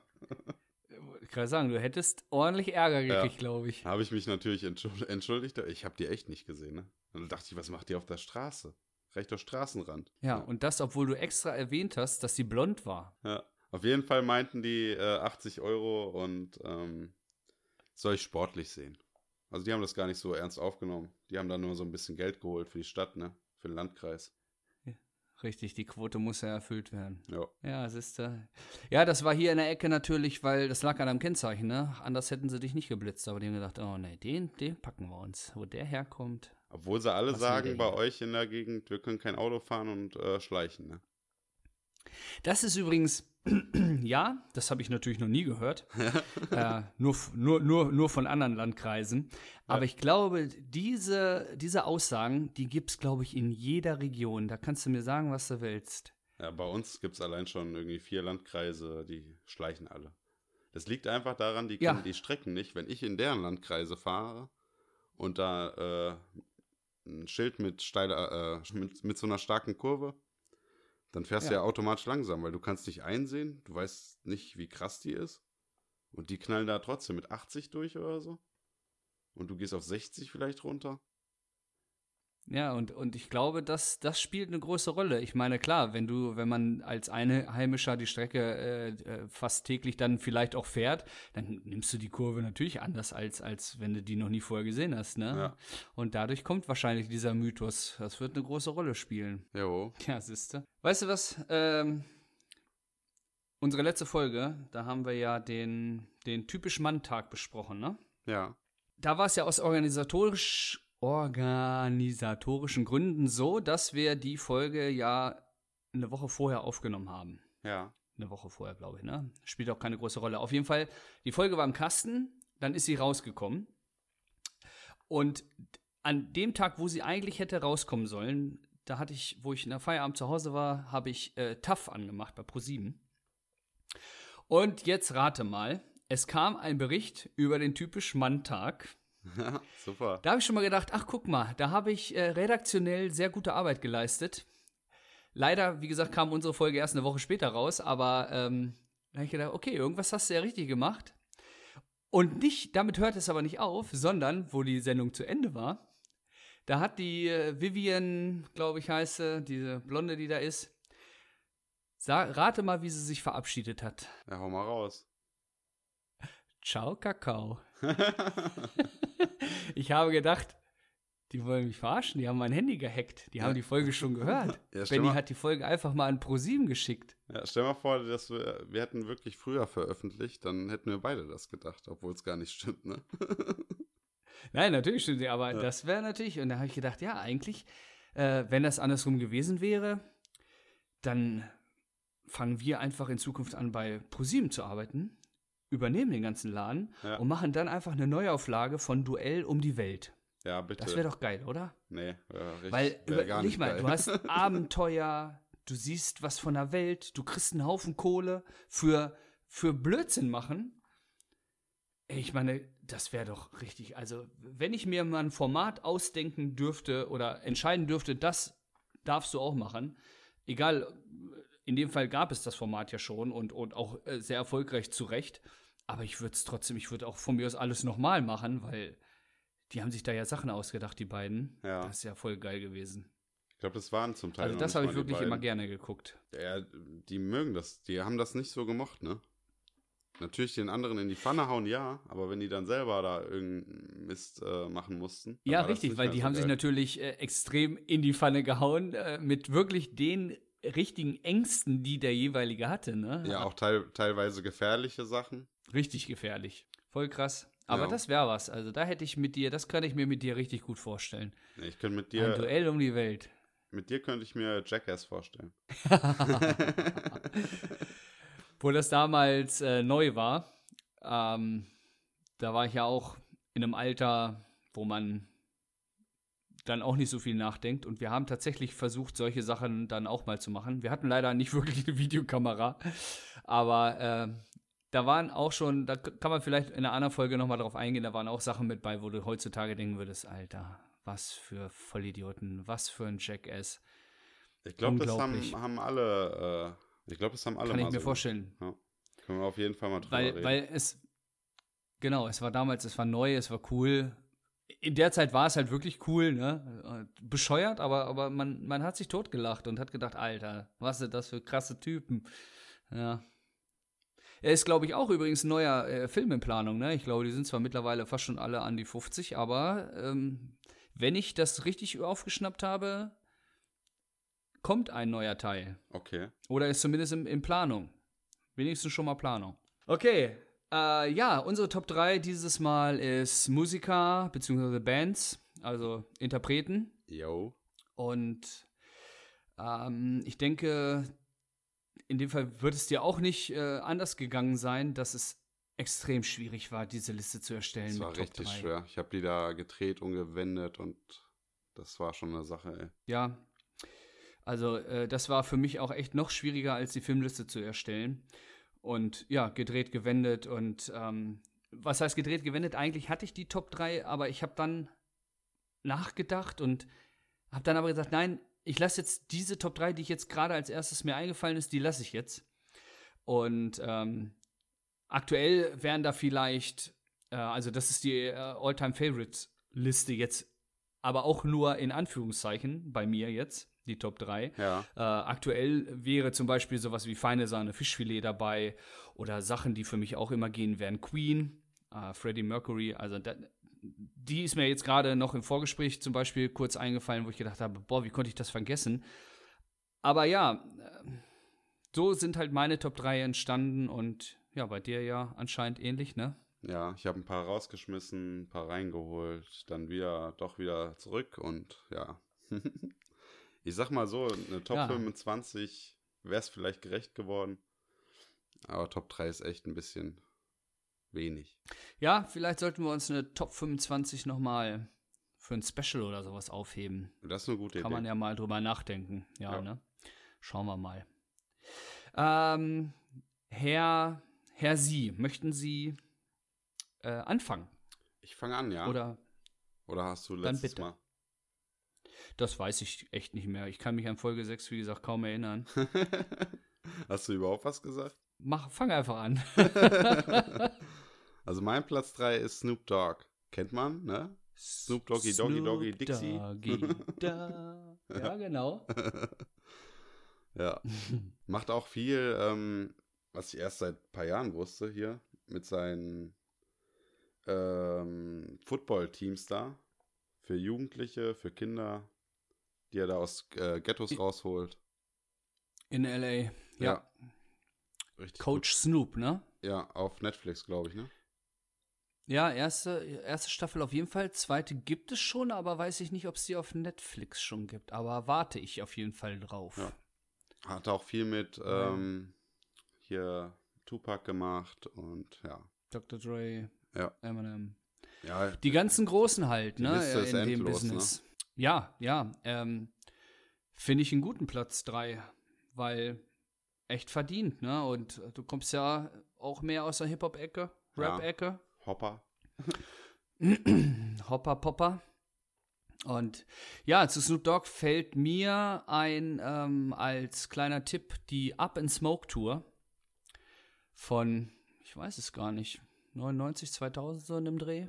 Ich kann sagen, du hättest ordentlich Ärger Ja. gekriegt, glaube ich. Habe ich mich natürlich entschuld- entschuldigt. Ich habe die echt nicht gesehen, ne? Und dann dachte ich, was macht die auf der Straße? Rechter Straßenrand. Ja, und das, obwohl du extra erwähnt hast, dass sie blond war. Ja. Auf jeden Fall meinten die äh, 80 Euro und ähm, soll ich sportlich sehen. Also die haben das gar nicht so ernst aufgenommen. Die haben dann nur so ein bisschen Geld geholt für die Stadt, ne? Für den Landkreis. Richtig, die Quote muss ja erfüllt werden. Ja. Ja, siehst du. Ja, das war hier in der Ecke natürlich, weil das lag an einem Kennzeichen, ne? Anders hätten sie dich nicht geblitzt, aber die haben gedacht, oh ne, den, den packen wir uns. Wo der herkommt. Obwohl sie alle sagen bei euch in der Gegend, wir können kein Auto fahren und äh, schleichen, ne? Das ist übrigens, ja, das habe ich natürlich noch nie gehört. äh, nur, nur, nur, nur von anderen Landkreisen. Aber ich glaube, diese, diese Aussagen, die gibt es, glaube ich, in jeder Region. Da kannst du mir sagen, was du willst. Ja, bei uns gibt es allein schon irgendwie vier Landkreise, die schleichen alle. Das liegt einfach daran, die Ja. kennen die Strecken nicht. Wenn ich in deren Landkreise fahre, und da äh, ein Schild mit steiler, äh, mit, mit so einer starken Kurve, dann fährst du Ja. ja automatisch langsam, weil du kannst nicht einsehen, du weißt nicht, wie krass die ist. Und die knallen da trotzdem mit 80 durch oder so. Und du gehst auf 60 vielleicht runter. Ja, und, und ich glaube, das, das spielt eine große Rolle. Ich meine, klar, wenn du, wenn man als Einheimischer die Strecke äh, äh, fast täglich dann vielleicht auch fährt, dann nimmst du die Kurve natürlich anders, als, als wenn du die noch nie vorher gesehen hast, ne? Ja. Und dadurch kommt wahrscheinlich dieser Mythos. Das wird eine große Rolle spielen. Jo. Ja, siehste. Weißt du was? Ähm, unsere letzte Folge, da haben wir ja den, den typisch Mann-Tag besprochen, ne? Ja. Da war es ja aus organisatorisch, organisatorischen Gründen so, dass wir die Folge ja eine Woche vorher aufgenommen haben. Ja. Eine Woche vorher, glaube ich, ne? Spielt auch keine große Rolle. Auf jeden Fall, die Folge war im Kasten, dann ist sie rausgekommen. Und an dem Tag, wo sie eigentlich hätte rauskommen sollen, da hatte ich, wo ich in der Feierabend zu Hause war, habe ich äh, TAF angemacht bei Pro7. Und jetzt rate mal, es kam ein Bericht über den typisch Mann-Tag. Ja, super. Da habe ich schon mal gedacht, ach guck mal, da habe ich äh, redaktionell sehr gute Arbeit geleistet. Leider, wie gesagt, kam unsere Folge erst eine Woche später raus, aber ähm, da habe ich gedacht, okay, irgendwas hast du ja richtig gemacht. Und nicht, damit hört es aber nicht auf, sondern, wo die Sendung zu Ende war, da hat die äh, Vivian, glaube ich, heißt sie, diese Blonde, die da ist, sa rate mal, wie sie sich verabschiedet hat. Ja, hau mal raus. Ciao, Kakao. Ich habe gedacht, die wollen mich verarschen, die haben mein Handy gehackt. Die haben Ja. die Folge schon gehört. Ja, Benny mal- hat die Folge einfach mal an ProSieben geschickt. Ja, stell mal vor, dass wir, wir hätten wirklich früher veröffentlicht, dann hätten wir beide das gedacht, obwohl es gar nicht stimmt, ne? Nein, natürlich stimmt sie, aber Ja. das wäre natürlich, und da habe ich gedacht, ja, eigentlich, äh, wenn das andersrum gewesen wäre, dann fangen wir einfach in Zukunft an, bei ProSieben zu arbeiten, übernehmen den ganzen Laden Ja. und machen dann einfach eine Neuauflage von Duell um die Welt. Ja, bitte. Das wäre doch geil, oder? Nee, wär richtig, Weil, wär über, gar nicht nicht mal, geil. du hast Abenteuer, du siehst was von der Welt, du kriegst einen Haufen Kohle für, für Blödsinn machen. Ich meine, das wäre doch richtig. Also, wenn ich mir mal ein Format ausdenken dürfte oder entscheiden dürfte, das darfst du auch machen. Egal, in dem Fall gab es das Format ja schon und, und auch äh, sehr erfolgreich zu Recht. Aber ich würde es trotzdem, ich würde auch von mir aus alles nochmal machen, weil die haben sich da ja Sachen ausgedacht, die beiden. Ja. Das ist ja voll geil gewesen. Ich glaube, das waren zum Teil Also das habe ich wirklich immer gerne geguckt. Ja, die mögen das, die haben das nicht so gemocht, ne? Natürlich den anderen in die Pfanne hauen, ja, aber wenn die dann selber da irgendeinen Mist äh, machen mussten. Ja, richtig, weil die so haben sich geil. natürlich äh, extrem in die Pfanne gehauen, äh, mit wirklich den richtigen Ängsten, die der jeweilige hatte, ne? Ja, auch teil, teilweise gefährliche Sachen. Richtig gefährlich. Voll krass. Aber Ja. das wäre was. Also da hätte ich mit dir, das kann ich mir mit dir richtig gut vorstellen. Ich könnte mit Ein dir, Duell um die Welt. mit dir könnte ich mir Jackass vorstellen. Wo das damals äh, neu war, ähm, da war ich ja auch in einem Alter, wo man dann auch nicht so viel nachdenkt. Und wir haben tatsächlich versucht, solche Sachen dann auch mal zu machen. Wir hatten leider nicht wirklich eine Videokamera, aber äh, da waren auch schon, da kann man vielleicht in einer anderen Folge nochmal drauf eingehen, da waren auch Sachen mit bei, wo du heutzutage denken würdest, Alter, was für Vollidioten, was für ein Jackass. Ich glaube, das haben, haben alle, äh, ich glaube, das haben alle Kann ich mal mir so vorstellen. Ja. Können wir auf jeden Fall mal drüber Weil, reden. weil es, genau, es war damals, es war neu, es war cool. In der Zeit war es halt wirklich cool, ne? Bescheuert, aber, aber man, man hat sich totgelacht und hat gedacht, Alter, was sind das für krasse Typen. Ja. Er ist, glaube ich, auch übrigens ein neuer äh, Film in Planung, ne? Ich glaube, die sind zwar mittlerweile fast schon alle an die 50, aber ähm, wenn ich das richtig aufgeschnappt habe, kommt ein neuer Teil. okay. Oder ist zumindest in, in Planung. Wenigstens schon mal Planung. Okay. Äh, ja, unsere Top 3 dieses Mal ist Musiker bzw. Bands, also Interpreten. Yo. Und ähm, ich denke, in dem Fall wird es dir auch nicht äh, anders gegangen sein, dass es extrem schwierig war, diese Liste zu erstellen. Das mit war richtig 3. schwer. Ich habe die da gedreht und gewendet und das war schon eine Sache, ey. Ja. Also, äh, das war für mich auch echt noch schwieriger, als die Filmliste zu erstellen. Und ja, gedreht, gewendet und ähm, was heißt gedreht, gewendet? Eigentlich hatte ich die Top 3, aber ich habe dann nachgedacht und habe dann aber gesagt, nein, ich lasse jetzt diese Top 3, die ich jetzt gerade als erstes mir eingefallen ist, die lasse ich jetzt. Und ähm, aktuell wären da vielleicht, äh, also das ist die äh, All-Time-Favorites-Liste jetzt, aber auch nur in Anführungszeichen bei mir jetzt, die Top 3. Ja. Äh, aktuell wäre zum Beispiel sowas wie feine Sahne Fischfilet dabei oder Sachen, die für mich auch immer gehen, wären Queen, äh, Freddie Mercury, also da, die ist mir jetzt gerade noch im Vorgespräch zum Beispiel kurz eingefallen, wo ich gedacht habe, boah, wie konnte ich das vergessen? Aber ja, äh, so sind halt meine Top 3 entstanden und ja, bei dir ja anscheinend ähnlich, ne? Ja, ich habe ein paar rausgeschmissen, ein paar reingeholt, dann wieder doch wieder zurück und ja. ich sag mal so, eine Top Ja. 25 wäre es vielleicht gerecht geworden. Aber Top 3 ist echt ein bisschen wenig. Ja, vielleicht sollten wir uns eine Top 25 nochmal für ein Special oder sowas aufheben. Das ist eine gute Kann Idee. man ja mal drüber nachdenken. Ja, Ja. ne? Schauen wir mal. Ähm, Herr, Herr Sie, möchten Sie äh, anfangen? Ich fange an, ja. Oder Oder hast du letztes. Mal? Das weiß ich echt nicht mehr. Ich kann mich an Folge 6, wie gesagt, kaum erinnern. hast du überhaupt was gesagt? Mach, fang einfach an. Also mein Platz 3 ist Snoop Dogg. Kennt man, ne? Snoop Doggy Doggy Doggy Snoop Dixie. Doggy da. Ja, genau. ja. Macht auch viel, ähm, was ich erst seit ein paar Jahren wusste hier, mit seinen ähm, Football-Teams da. Für Jugendliche, für Kinder, die er da aus äh, Ghettos rausholt. In L.A. Ja. Richtig. Coach Snoop, ne? Gut. Ja, auf Netflix, glaube ich, ne? Ja, erste, erste Staffel auf jeden Fall. Zweite gibt es schon, aber weiß ich nicht, ob es die auf Netflix schon gibt. Aber warte ich auf jeden Fall drauf. Ja. Hat auch viel mit ähm, hier Tupac gemacht und ja. Dr. Dre, Ja. Eminem. Ja, Die ganzen Großen halt, ne? In dem endlos, ne? Ja, ja. Ähm, Finde ich einen guten Platz 3, weil echt verdient, ne? Und du kommst ja auch mehr aus der Hip-Hop-Ecke, Ja. Rap-Ecke. Hopper. Hopper Popper. Und ja, zu Snoop Dogg fällt mir ein ähm, als kleiner Tipp die Up and Smoke Tour von, ich weiß es gar nicht, 99, 2000 so in dem Dreh.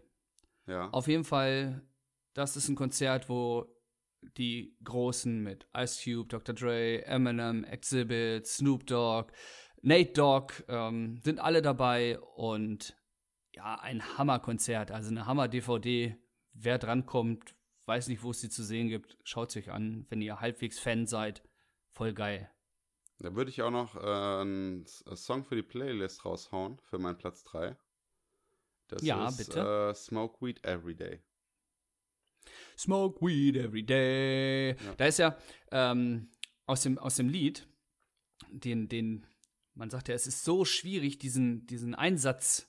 Ja. Auf jeden Fall, das ist ein Konzert, wo die Großen mit Ice Cube, Dr. Dre, Eminem, Exhibit, Snoop Dogg, Nate Dogg ähm, sind alle dabei und ja, ein Hammerkonzert, also eine Hammer-DVD. Wer drankommt, weiß nicht, wo es sie zu sehen gibt, schaut sich an, wenn ihr halbwegs Fan seid. Voll geil. Da würde ich auch noch äh, einen äh, Song für die Playlist raushauen, für meinen Platz 3. Das Ja, ist bitte. Äh, Smoke Weed Every Day. Smoke weed every day. Ja. Da ist ja ähm, aus, dem, aus dem Lied, den, den, man sagt ja, es ist so schwierig, diesen, diesen Einsatz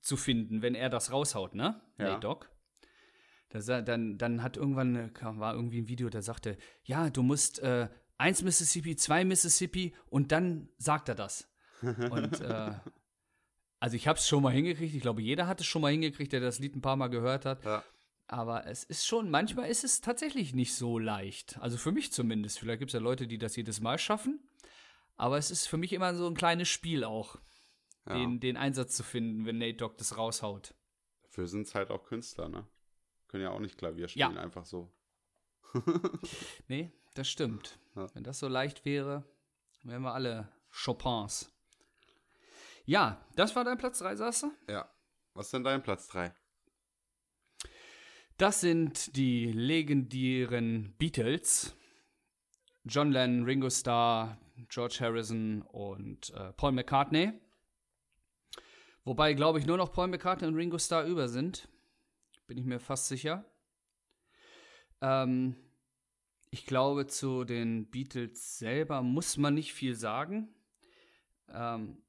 zu finden, wenn er das raushaut, ne? Ja. Nate Dogg. Da, sa- dann, dann hat irgendwann, war irgendwie ein Video, der sagte, ja, du musst äh, eins Mississippi, zwei Mississippi und dann sagt er das. Und äh, also ich habe es schon mal hingekriegt, ich glaube, jeder hat es schon mal hingekriegt, der das Lied ein paar Mal gehört hat. Ja. Aber es ist schon, manchmal ist es tatsächlich nicht so leicht. Also für mich zumindest. Vielleicht gibt es ja Leute, die das jedes Mal schaffen. Aber es ist für mich immer so ein kleines Spiel auch, Ja. den, den Einsatz zu finden, wenn Nate Dogg das raushaut. Dafür sind es halt auch Künstler, ne? Können ja auch nicht Klavier spielen, einfach so. Nee, das stimmt. Ja. Wenn das so leicht wäre, wären wir alle Chopins. Ja, das war dein Platz 3, sagst du? Ja. Was ist denn dein Platz 3? Das sind die legendären Beatles. John Lennon, Ringo Starr, George Harrison und äh, Paul McCartney. Wobei, glaube ich, nur noch Paul McCartney und Ringo Starr über sind. Bin ich mir fast sicher. Ähm, ich glaube, zu den Beatles selber muss man nicht viel sagen. Ähm,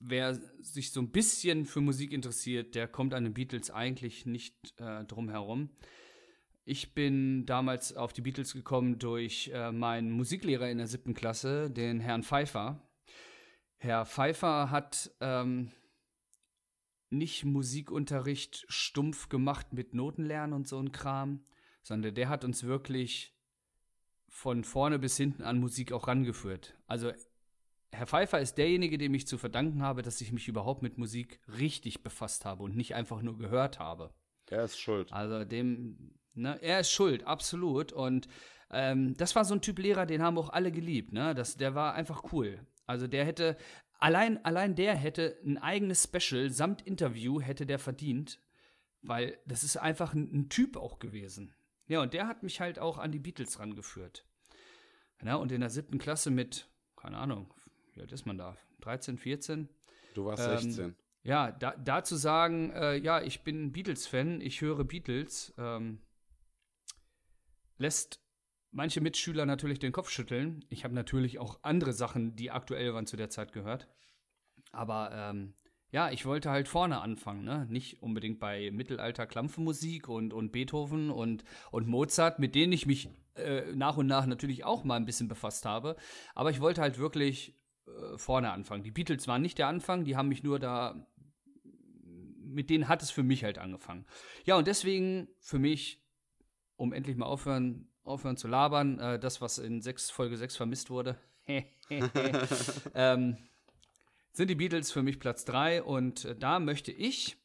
wer sich so ein bisschen für Musik interessiert, der kommt an den Beatles eigentlich nicht äh, drum herum. Ich bin damals auf die Beatles gekommen durch äh, meinen Musiklehrer in der siebten Klasse, den Herrn Pfeiffer. Herr Pfeiffer hat ähm, nicht Musikunterricht stumpf gemacht mit Notenlernen und so ein Kram, sondern der hat uns wirklich von vorne bis hinten an Musik auch rangeführt. Also Herr Pfeiffer ist derjenige, dem ich zu verdanken habe, dass ich mich überhaupt mit Musik richtig befasst habe und nicht einfach nur gehört habe. Er ist schuld. Also dem, ne, er ist schuld, absolut. Und ähm, das war so ein Typ Lehrer, den haben auch alle geliebt. Ne? Das, der war einfach cool. Also der hätte, allein, allein der hätte ein eigenes Special samt Interview hätte der verdient, weil das ist einfach ein, ein Typ auch gewesen. Ja, und der hat mich halt auch an die Beatles rangeführt. Ja, und in der siebten Klasse mit, keine Ahnung, wie alt ist man da? 13, 14? Du warst Ähm, 16. Ja, da, da zu sagen, äh, ja, ich bin Beatles-Fan, ich höre Beatles, ähm, lässt manche Mitschüler natürlich den Kopf schütteln. Ich habe natürlich auch andere Sachen, die aktuell waren, zu der Zeit gehört. Aber ähm, ja, ich wollte halt vorne anfangen, ne? Nicht unbedingt bei Mittelalter-Klampfenmusik und, und Beethoven und, und Mozart, mit denen ich mich äh, nach und nach natürlich auch mal ein bisschen befasst habe. Aber ich wollte halt wirklich äh, vorne anfangen. Die Beatles waren nicht der Anfang, die haben mich nur da. Mit denen hat es für mich halt angefangen. Ja, und deswegen für mich, um endlich mal aufhören, aufhören zu labern, äh, das, was in 6, Folge 6 vermisst wurde, ähm, sind die Beatles für mich Platz 3 und äh, da möchte ich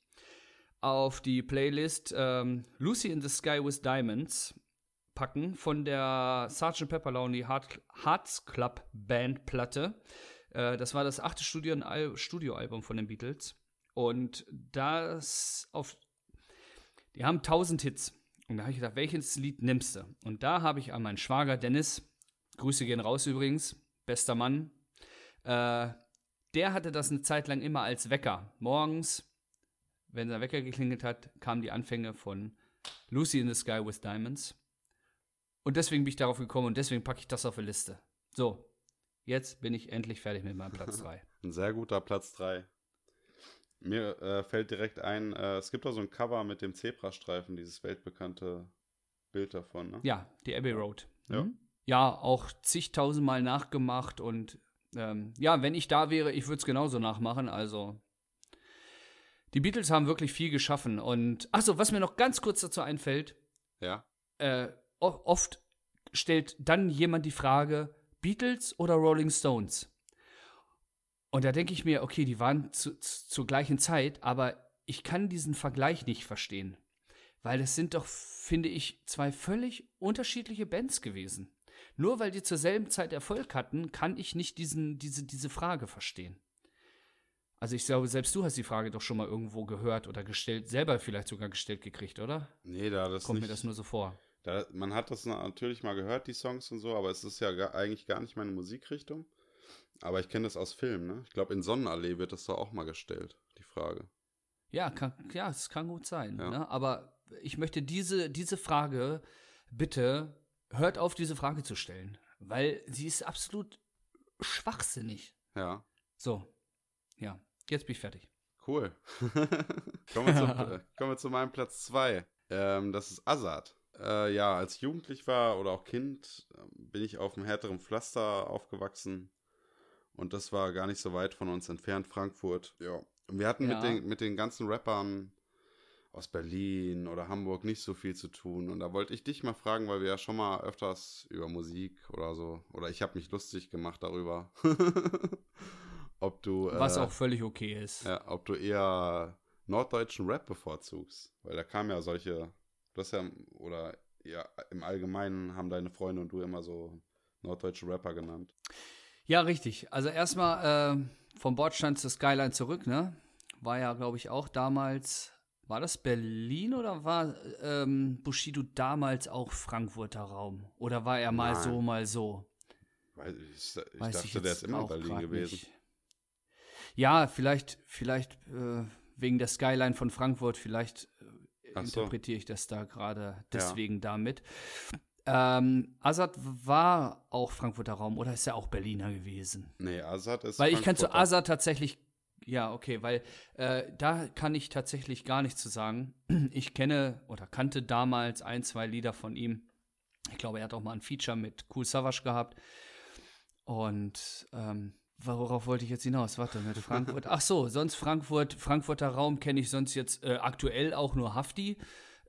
auf die Playlist ähm, Lucy in the Sky with Diamonds packen von der Sgt. Pepper Lonely Heart, Hearts Club Band Platte. Äh, das war das achte Studioal Studioalbum von den Beatles. Und das auf. Die haben 1000 Hits. Und da habe ich gedacht, welches Lied nimmst du? Und da habe ich an meinen Schwager Dennis, Grüße gehen raus übrigens, bester Mann, äh, der hatte das eine Zeit lang immer als Wecker. Morgens, wenn sein Wecker geklingelt hat, kamen die Anfänge von Lucy in the Sky with Diamonds. Und deswegen bin ich darauf gekommen und deswegen packe ich das auf die Liste. So, jetzt bin ich endlich fertig mit meinem Platz 3. Ein sehr guter Platz 3. Mir äh, fällt direkt ein, äh, es gibt da so ein Cover mit dem Zebrastreifen, dieses weltbekannte Bild davon, ne? Ja, die Abbey Road. Ja. Mhm. Ja, auch zigtausendmal nachgemacht und ähm, ja, wenn ich da wäre, ich würde es genauso nachmachen. Also die Beatles haben wirklich viel geschaffen und achso, was mir noch ganz kurz dazu einfällt, Ja. äh, oft stellt dann jemand die Frage, Beatles oder Rolling Stones? Und da denke ich mir, okay, die waren zu, zu, zur gleichen Zeit, aber ich kann diesen Vergleich nicht verstehen. Weil es sind doch, finde ich, zwei völlig unterschiedliche Bands gewesen. Nur weil die zur selben Zeit Erfolg hatten, kann ich nicht diesen, diese, diese Frage verstehen. Also ich glaube, selbst du hast die Frage doch schon mal irgendwo gehört oder gestellt, selber vielleicht sogar gestellt gekriegt, oder? Nee, da das Kommt nicht. mir das nur so vor. Da, man hat das natürlich mal gehört, die Songs und so, aber es ist ja gar, eigentlich gar nicht meine Musikrichtung. Aber ich kenne das aus Filmen, ne? Ich glaube, in Sonnenallee wird das doch auch mal gestellt, die Frage. Ja, kann, ja, es kann gut sein. Ja. Ne? Aber ich möchte diese, diese Frage, bitte, hört auf, diese Frage zu stellen. Weil sie ist absolut schwachsinnig. Ja, So, ja, jetzt bin ich fertig. cool. kommen, wir zu, äh, kommen wir zu meinem Platz 2. Ähm, das ist Azad. Äh, ja, als Jugendlich war oder auch Kind äh, bin ich auf dem härteren Pflaster aufgewachsen. Und das war gar nicht so weit von uns entfernt, Frankfurt. Ja. Und wir hatten Ja. mit, den, mit den ganzen Rappern aus Berlin oder Hamburg nicht so viel zu tun. Und da wollte ich dich mal fragen, weil wir ja schon mal öfters über Musik oder so, oder ich habe mich lustig gemacht darüber, ob du, Was äh, auch völlig okay ist. ja, ob du eher norddeutschen Rap bevorzugst. Weil da kamen ja solche, du hast ja, oder ja, im Allgemeinen haben deine Freunde und du immer so norddeutsche Rapper genannt. Ja, richtig. Also erstmal äh, vom Bordstein zur Skyline zurück, ne? War ja, glaube ich, auch damals. War das Berlin oder war ähm, Bushido damals auch Frankfurter Raum? Oder war er mal Nein. so, mal so? Weil ich, ich Weiß dachte, ich der ist immer in auch Berlin gewesen. nicht. Ja, vielleicht, vielleicht äh, wegen der Skyline von Frankfurt, vielleicht äh, so. interpretiere ich das da gerade deswegen damit. Ähm, Azad war auch Frankfurter Raum oder ist er auch Berliner gewesen? Nee, Azad ist Weil ich kann zu. Azad tatsächlich, ja, okay, weil äh, da kann ich tatsächlich gar nichts zu sagen. Ich kenne oder kannte damals ein, zwei Lieder von ihm. Ich glaube, er hat auch mal ein Feature mit Cool Savage gehabt. Und ähm, worauf wollte ich jetzt hinaus? Warte, mit Frankfurt. Ach so, sonst Frankfurt, Frankfurter Raum kenne ich sonst jetzt äh, aktuell auch nur Hafti.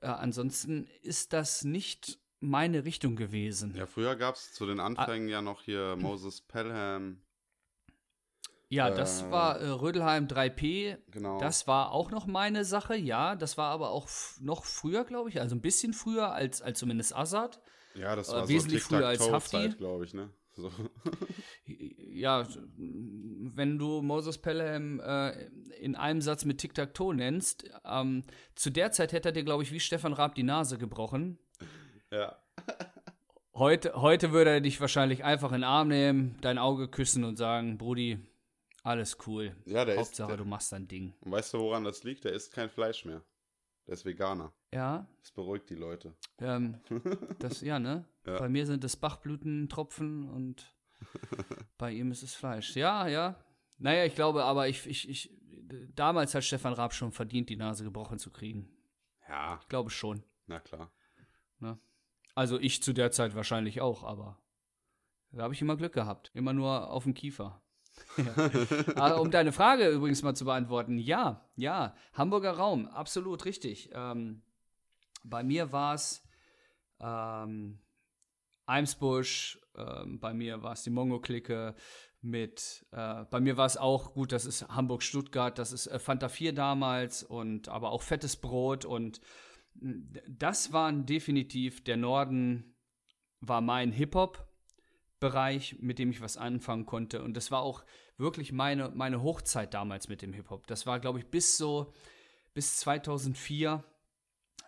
Äh, ansonsten ist das nicht meine Richtung gewesen. Ja, früher gab es zu den Anfängen ja noch hier Moses Pelham. Ja, das Äh, war äh, Rödelheim 3P. Genau. Das war auch noch meine Sache, ja. Das war aber auch noch früher, glaube ich. Also ein bisschen früher als, als zumindest Assad. ja, das äh, war wesentlich so früher als Hafti. glaube ich, ne? So. Ja, wenn du Moses Pelham äh, in einem Satz mit Tic-Tac-Toe nennst, ähm, zu der Zeit hätte er dir, glaube ich, wie Stefan Raab die Nase gebrochen. ja. Heute, heute würde er dich wahrscheinlich einfach in den Arm nehmen, dein Auge küssen und sagen, Brudi, alles cool. Ja, der Hauptsache, ist. du Der, machst dein Ding. und weißt du, woran das liegt? Der isst kein Fleisch mehr. Der ist Veganer. Ja, Das beruhigt die Leute. ähm, das, ja, ne? Ja. Bei mir sind es Bachblütentropfen und bei ihm ist es Fleisch. Ja, ja. Naja, ich glaube, aber ich, ich, ich, damals hat Stefan Raab schon verdient, die Nase gebrochen zu kriegen. Ja, Ich glaube schon. na klar. Also ich zu der Zeit wahrscheinlich auch, aber da habe ich immer Glück gehabt. Immer nur auf dem Kiefer. ja. Aber um deine Frage übrigens mal zu beantworten, ja, ja, Hamburger Raum, absolut richtig. Ähm, bei mir war es ähm, Eimsbusch, ähm, bei mir war es die Mongo-Clique mit, äh, bei mir war es auch, gut, das ist Hamburg-Stuttgart, das ist äh, Fanta 4 damals und aber auch fettes Brot und mh, das waren definitiv, der Norden war mein Hip-Hop-Bereich, mit dem ich was anfangen konnte und das war auch wirklich meine, meine Hochzeit damals mit dem Hip-Hop. Das war, glaube ich, bis so, bis 2004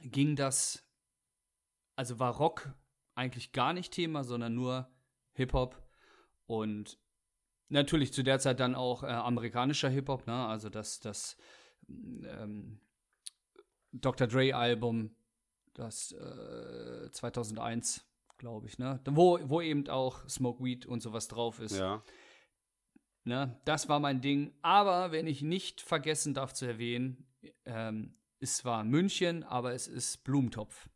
ging das, also war Rock eigentlich gar nicht Thema, sondern nur Hip-Hop und natürlich zu der Zeit dann auch äh, amerikanischer Hip-Hop, ne? also das, das ähm, Dr. Dre-Album, das äh, 2001, glaube ich, ne? wo, wo eben auch Smoke Weed und sowas drauf ist. Ja. Ne? Das war mein Ding. Aber wenn ich nicht vergessen darf zu erwähnen, ähm, es war München, aber es ist Blumentopf.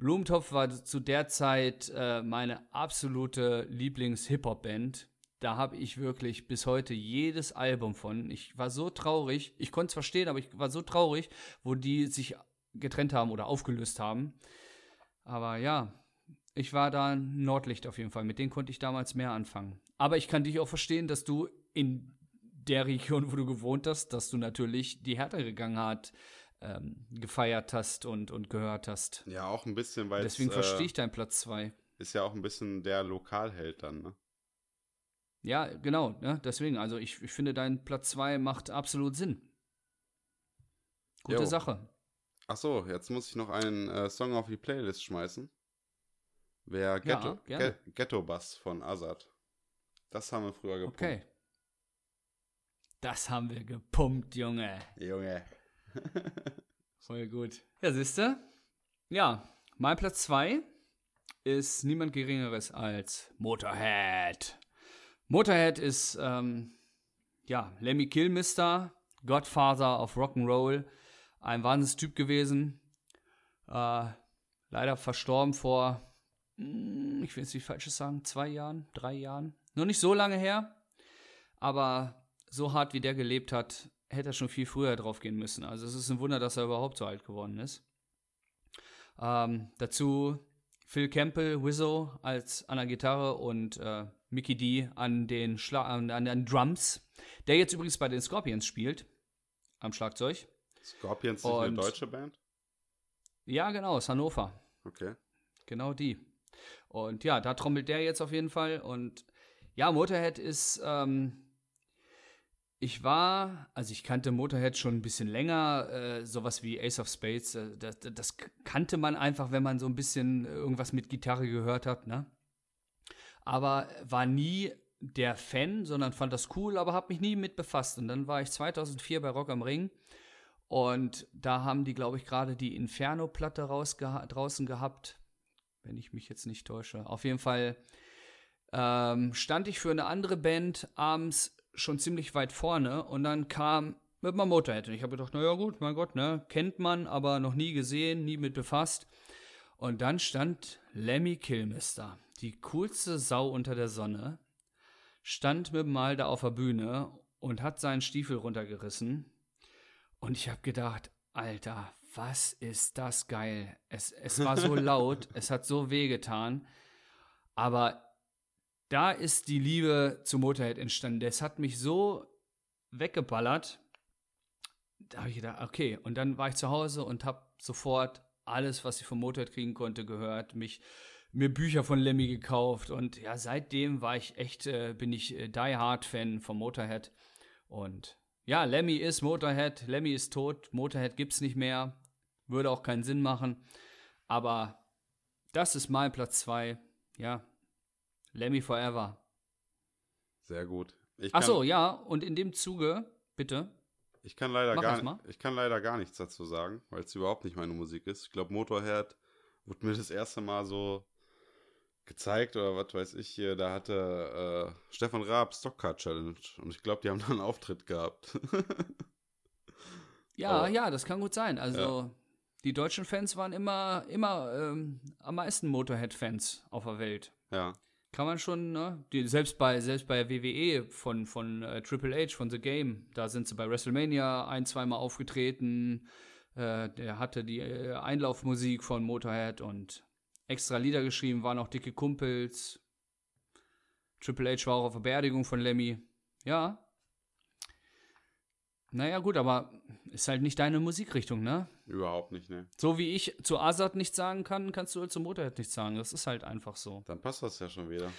Blumentopf war zu der Zeit äh, meine absolute Lieblings-Hip-Hop-Band. Da habe ich wirklich bis heute jedes Album von. Ich war so traurig. Ich konnte es verstehen, aber ich war so traurig, wo die sich getrennt haben oder aufgelöst haben. Aber ja, ich war da Nordlicht auf jeden Fall. Mit denen konnte ich damals mehr anfangen. Aber ich kann dich auch verstehen, dass du in der Region, wo du gewohnt hast, dass du natürlich die härtere Gangart ähm, gefeiert hast und, und gehört hast. Ja, auch ein bisschen, weil Deswegen es, verstehe äh, ich deinen Platz 2. ist ja auch ein bisschen der Lokalheld dann, ne? Ja, genau. Ne? Deswegen, also ich, ich finde, dein Platz 2 macht absolut Sinn. Gute Jo. Sache. Ach so, jetzt muss ich noch einen äh, Song auf die Playlist schmeißen. Wäre Ghetto, gerne. Ge Ghetto Bass von Azad. Das haben wir früher gepumpt. Okay. Das haben wir gepumpt, Junge. Junge. Voll gut. Ja, siehste? Ja, mein Platz 2 ist niemand Geringeres als Motorhead. Motorhead ist, ähm, ja, Lemmy Kilmister, Godfather of Rock'n'Roll, ein Wahnsinnstyp gewesen. Äh, leider verstorben vor, hm, ich will jetzt nicht Falsches sagen, zwei Jahren, drei Jahren. Noch nicht so lange her, aber so hart wie der gelebt hat, hätte er schon viel früher drauf gehen müssen. Also es ist ein Wunder, dass er überhaupt so alt geworden ist. Ähm, dazu Phil Campbell, Wizzo als an der Gitarre und äh, Mickey D an den, Schla an, an den Drums, der jetzt übrigens bei den Scorpions spielt, am Schlagzeug. Scorpions nicht eine deutsche Band? Ja, genau, aus Hannover. Okay. Genau die. Und ja, da trommelt der jetzt auf jeden Fall. Und ja, Motorhead ist, ähm, ich war, also ich kannte Motorhead schon ein bisschen länger, äh, sowas wie Ace of Spades, äh, das, das kannte man einfach, wenn man so ein bisschen irgendwas mit Gitarre gehört hat, ne? Aber war nie der Fan, sondern fand das cool, aber habe mich nie mit befasst. Und dann war ich 2004 bei Rock am Ring und da haben die, glaube ich, gerade die Inferno-Platte draußen gehabt, wenn ich mich jetzt nicht täusche. Auf jeden Fall ähm, stand ich für eine andere Band abends schon ziemlich weit vorne und dann kam mit meinem Motorhead und ich habe gedacht, naja gut, mein Gott, ne, kennt man, aber noch nie gesehen, nie mit befasst. Und dann stand Lemmy Kilmister, die coolste Sau unter der Sonne, stand mit dem Mal da auf der Bühne und hat seinen Stiefel runtergerissen. Und ich habe gedacht, Alter, was ist das geil. Es, es war so laut, es hat so wehgetan. Aber da ist die Liebe zu Motorhead entstanden. Das hat mich so weggeballert. Da habe ich gedacht, okay. Und dann war ich zu Hause und habe sofort alles, was ich vom Motorhead kriegen konnte, gehört. Mich mir Bücher von Lemmy gekauft und ja, seitdem war ich echt, äh, bin ich äh, Die Hard Fan von Motorhead und ja, Lemmy ist Motorhead, Lemmy ist tot, Motorhead gibt's nicht mehr, würde auch keinen Sinn machen, aber das ist mein Platz 2, ja, Lemmy Forever. Sehr gut. Ich Ach so, ja, und in dem Zuge, bitte. Ich kann leider, Mach gar, ich kann leider gar nichts dazu sagen, weil es überhaupt nicht meine Musik ist. Ich glaube, Motorhead wurde mir das erste Mal so gezeigt oder was weiß ich hier. Da hatte äh, Stefan Raab Stockcar Challenge und ich glaube, die haben da einen Auftritt gehabt. Ja, Aber- ja, das kann gut sein. Also die deutschen Fans waren immer, immer ähm, am meisten Motorhead-Fans auf der Welt. ja, Kann man schon, ne? Die, selbst bei selbst bei WWE von, von äh, Triple H, von The Game, da sind sie bei WrestleMania ein, zweimal aufgetreten. Äh, der hatte die äh, Einlaufmusik von Motorhead und extra Lieder geschrieben, waren auch dicke Kumpels. Triple H war auch auf der Beerdigung von Lemmy. Ja. Naja, gut, aber ist halt nicht deine Musikrichtung, ne? überhaupt nicht, ne. So wie ich zu Azad nichts sagen kann, kannst du zu Motorhead nichts sagen. Das ist halt einfach so. Dann passt das ja schon wieder.